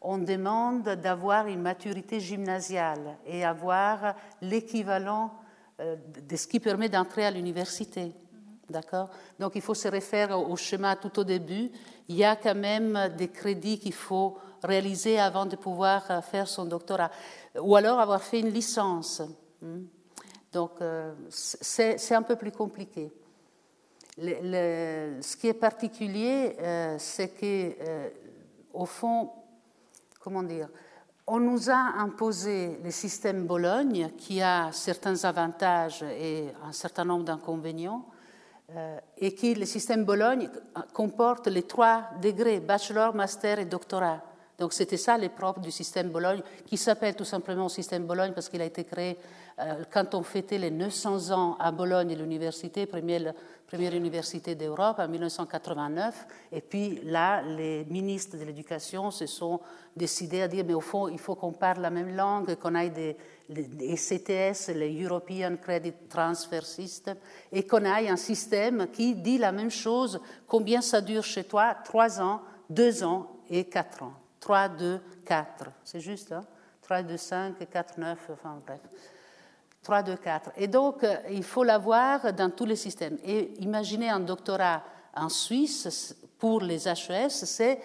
on demande d'avoir une maturité gymnasiale et avoir l'équivalent de ce qui permet d'entrer à l'université. D'accord? Donc il faut se référer au schéma tout au début. Il y a quand même des crédits qu'il faut réaliser avant de pouvoir faire son doctorat. Ou alors avoir fait une licence. Hmm. Donc c'est un peu plus compliqué ce qui est particulier, euh, c'est que, euh, au fond, comment dire, on nous a imposé le système Bologne qui a certains avantages et un certain nombre d'inconvénients, euh, et que le système Bologne comporte les trois degrés, bachelor, master et doctorat. Donc c'était ça l'épreuve du système Bologne, qui s'appelle tout simplement système Bologne parce qu'il a été créé quand on fêtait les 900 ans à Bologne, l'université, première première université d'Europe en 1989. Et puis là, les ministres de l'éducation se sont décidés à dire, mais au fond, il faut qu'on parle la même langue, qu'on aille des, les CTS, les European Credit Transfer System, et qu'on aille un système qui dit la même chose, combien ça dure chez toi, trois ans, deux ans et quatre ans. Trois, deux, quatre. C'est juste, hein? 3, 2, 5, 4, 9, enfin bref. 3, 2, 4. Et donc, euh, il faut l'avoir dans tous les systèmes. Et imaginez un doctorat en Suisse pour les HES, c'est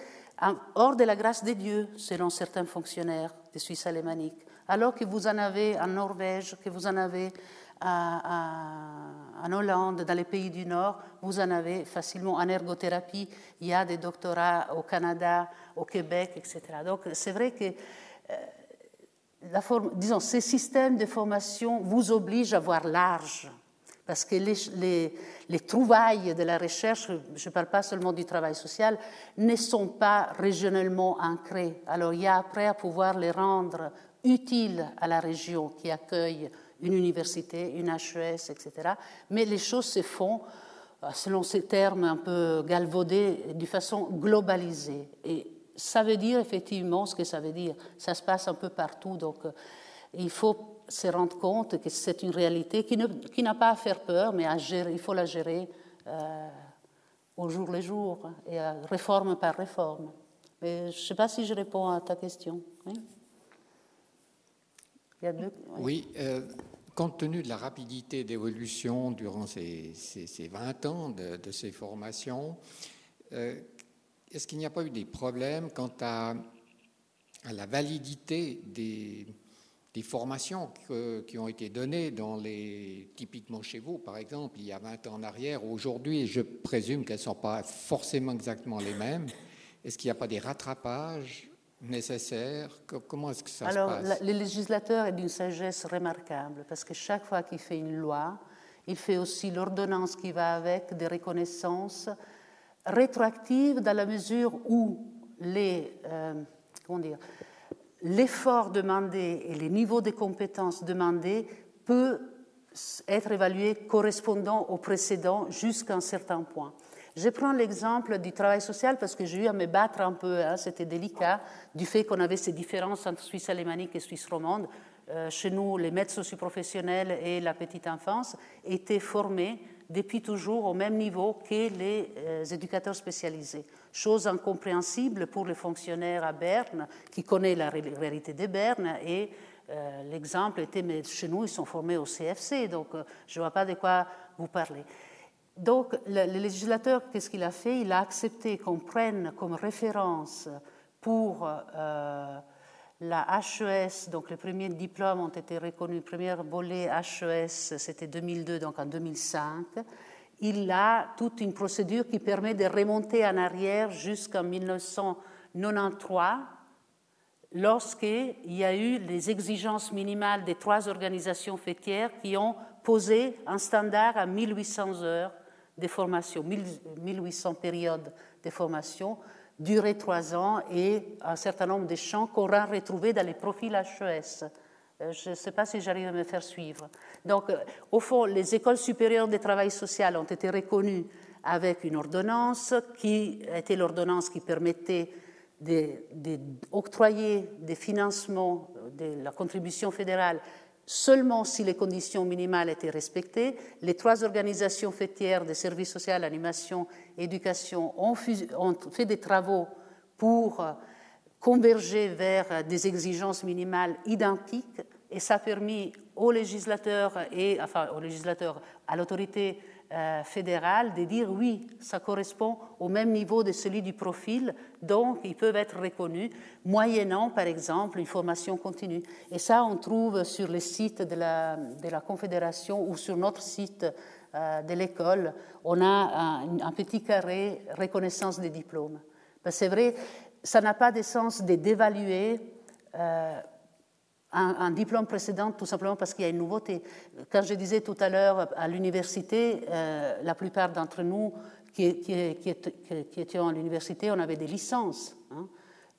hors de la grâce de Dieu, selon certains fonctionnaires des Suisses alémaniques. Alors que vous en avez en Norvège, que vous en avez en Hollande, dans les pays du Nord, vous en avez facilement en ergothérapie. Il y a des doctorats au Canada, au Québec, etc. Donc, c'est vrai que. Euh, disons, ces systèmes de formation vous obligent à voir large, parce que les, les, trouvailles de la recherche, je ne parle pas seulement du travail social, ne sont pas régionalement ancrées. Alors il y a après à pouvoir les rendre utiles à la région qui accueille une université, une HES, etc. Mais les choses se font, euh, selon ces termes un peu galvaudés, de façon globalisée. Et ça veut dire effectivement ce que ça veut dire. Ça se passe un peu partout. Donc, euh, il faut se rendre compte que c'est une réalité qui, n'a pas à faire peur, mais à gérer, il faut la gérer euh, au jour le jour et réforme par réforme. Mais je ne sais pas si je réponds à ta question. Oui, oui. Compte tenu de la rapidité d'évolution durant ces, ces, 20 ans de, ces formations, est-ce qu'il n'y a pas eu des problèmes quant à, la validité des, formations qui ont été données typiquement chez vous, par exemple, il y a 20 ans en arrière, aujourd'hui, je présume qu'elles ne sont pas forcément exactement les mêmes. Est-ce qu'il n'y a pas des rattrapages nécessaires Comment est-ce que ça se passe? Alors, le législateur est d'une sagesse remarquable parce que chaque fois qu'il fait une loi, il fait aussi l'ordonnance qui va avec, des reconnaissances rétroactive dans la mesure où les, euh, l'effort demandé et les niveaux de compétences demandés peut être évalué correspondant au précédent jusqu'à un certain point. Je prends l'exemple du travail social parce que j'ai eu à me battre un peu, hein, c'était délicat, du fait qu'on avait ces différences entre Suisse alémanique et Suisse romande. Euh, chez nous, les maîtres socioprofessionnels et la petite enfance étaient formés depuis toujours au même niveau que les euh, éducateurs spécialisés. Chose incompréhensible pour les fonctionnaires à Berne qui connaissent la réalité de Berne et euh, l'exemple était, mais chez nous, ils sont formés au CFC, donc je ne vois pas de quoi vous parlez. Donc le, législateur, qu'est-ce qu'il a fait? Il a accepté qu'on prenne comme référence pour la HES, donc les premiers diplômes ont été reconnus, premier volet HES, c'était 2002, donc en 2005. Il a toute une procédure qui permet de remonter en arrière jusqu'en 1993, lorsqu'il y a eu les exigences minimales des trois organisations fêtières qui ont posé un standard à 1800 heures de formation, 1800 périodes de formation durer trois ans et un certain nombre de champs qu'on aura retrouvés dans les profils HES. Euh, je ne sais pas si j'arrive à me faire suivre. Donc, euh, au fond, les écoles supérieures de travail social ont été reconnues avec une ordonnance qui était l'ordonnance qui permettait d'octroyer des financements de la contribution fédérale seulement si les conditions minimales étaient respectées. Les trois organisations fêtières de services sociaux, animation et éducation ont, fait des travaux pour euh, converger vers des exigences minimales identiques Et ça a permis aux législateurs et enfin aux législateurs, à l'autorité euh, fédérale de dire oui, ça correspond au même niveau de celui du profil, donc ils peuvent être reconnus, moyennant par exemple une formation continue. Et ça, on trouve sur le site de la, de la Confédération ou sur notre site euh, de l'école, on a un, petit carré reconnaissance des diplômes. Ben, c'est vrai, ça n'a pas de sens de dévaluer. Euh, un, diplôme précédent tout simplement parce qu'il y a une nouveauté. Quand je disais tout à l'heure à l'université, euh, la plupart d'entre nous qui, qui, étions à l'université, on avait des licences. Hein.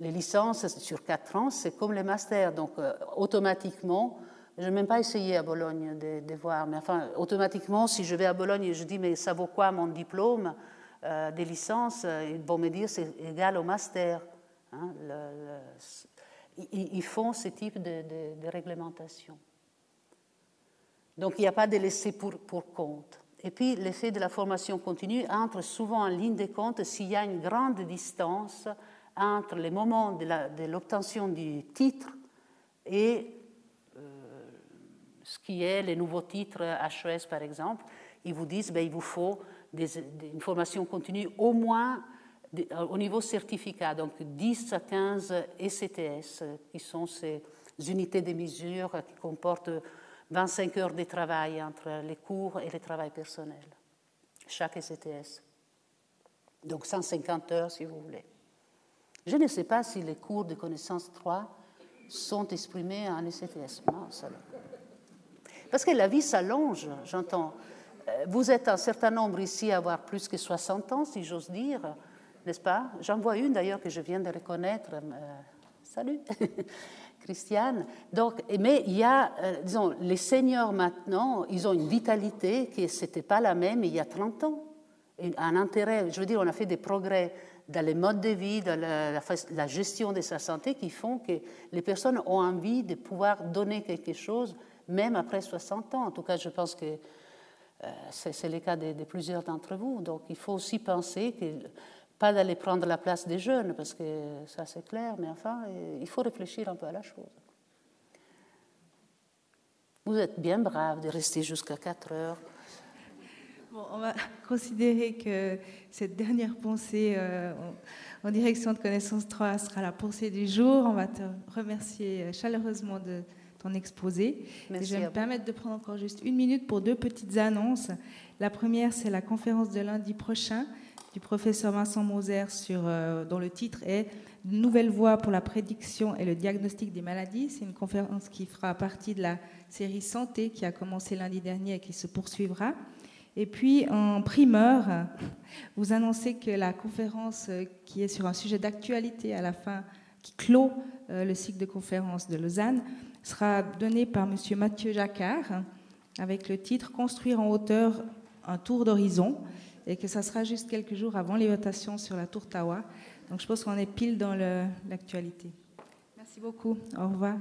Les licences sur quatre ans, c'est comme les masters. Donc euh, automatiquement, je n'ai même pas essayé à Bologne de, voir, mais enfin, automatiquement, si je vais à Bologne et je dis, mais ça vaut quoi mon diplôme euh, des licences Ils vont me dire, c'est égal au master. Hein, ils font ce type de, réglementation. Donc il n'y a pas de laisser pour, compte. Et puis l'effet de la formation continue entre souvent en ligne de compte s'il y a une grande distance entre les moments de l'obtention du titre et euh, ce qui est les nouveaux titres HES par exemple. Ils vous disent ben, il vous faut une formation continue au moins au niveau certificat, donc 10 à 15 ECTS, qui sont ces unités de mesure qui comportent 25 heures de travail entre les cours et le travail personnel, chaque ECTS. Donc 150 heures si vous voulez. Je ne sais pas si les cours de connaissance 3 sont exprimés en ECTS. Parce que la vie s'allonge, j'entends. Euh, vous êtes un certain nombre ici à avoir plus que 60 ans, si j'ose dire n'est-ce pas? J'en vois une d'ailleurs que je viens de reconnaître. Euh, salut, [laughs] Christiane. Donc, mais il y a, euh, disons, les seniors maintenant, ils ont une vitalité qui n'était pas la même il y a 30 ans. Un intérêt, je veux dire, on a fait des progrès dans les modes de vie, dans la, gestion de sa santé qui font que les personnes ont envie de pouvoir donner quelque chose même après 60 ans. En tout cas, je pense que euh, c'est le cas de, de plusieurs d'entre vous. Donc, il faut aussi penser que pas d'aller prendre la place des jeunes, parce que ça c'est clair, mais enfin, il faut réfléchir un peu à la chose. Vous êtes bien brave de rester jusqu'à 4 heures. Bon, on va [laughs] considérer que cette dernière pensée euh, en, direction de Connaissance 3 sera la pensée du jour. On va te remercier chaleureusement de ton exposé. Merci je vais me permettre de prendre encore juste une minute pour deux petites annonces. La première, c'est la conférence de lundi prochain du professeur Vincent Moser euh, dont le titre est Nouvelle voie pour la prédiction et le diagnostic des maladies. C'est une conférence qui fera partie de la série Santé qui a commencé lundi dernier et qui se poursuivra. Et puis en primeur, vous annoncez que la conférence euh, qui est sur un sujet d'actualité à la fin, qui clôt euh, le cycle de conférences de Lausanne, sera donnée par M. Mathieu Jacquard avec le titre Construire en hauteur un tour d'horizon et que ça sera juste quelques jours avant les votations sur la Tour Tawa. Donc je pense qu'on est pile dans l'actualité. Merci beaucoup. Au revoir.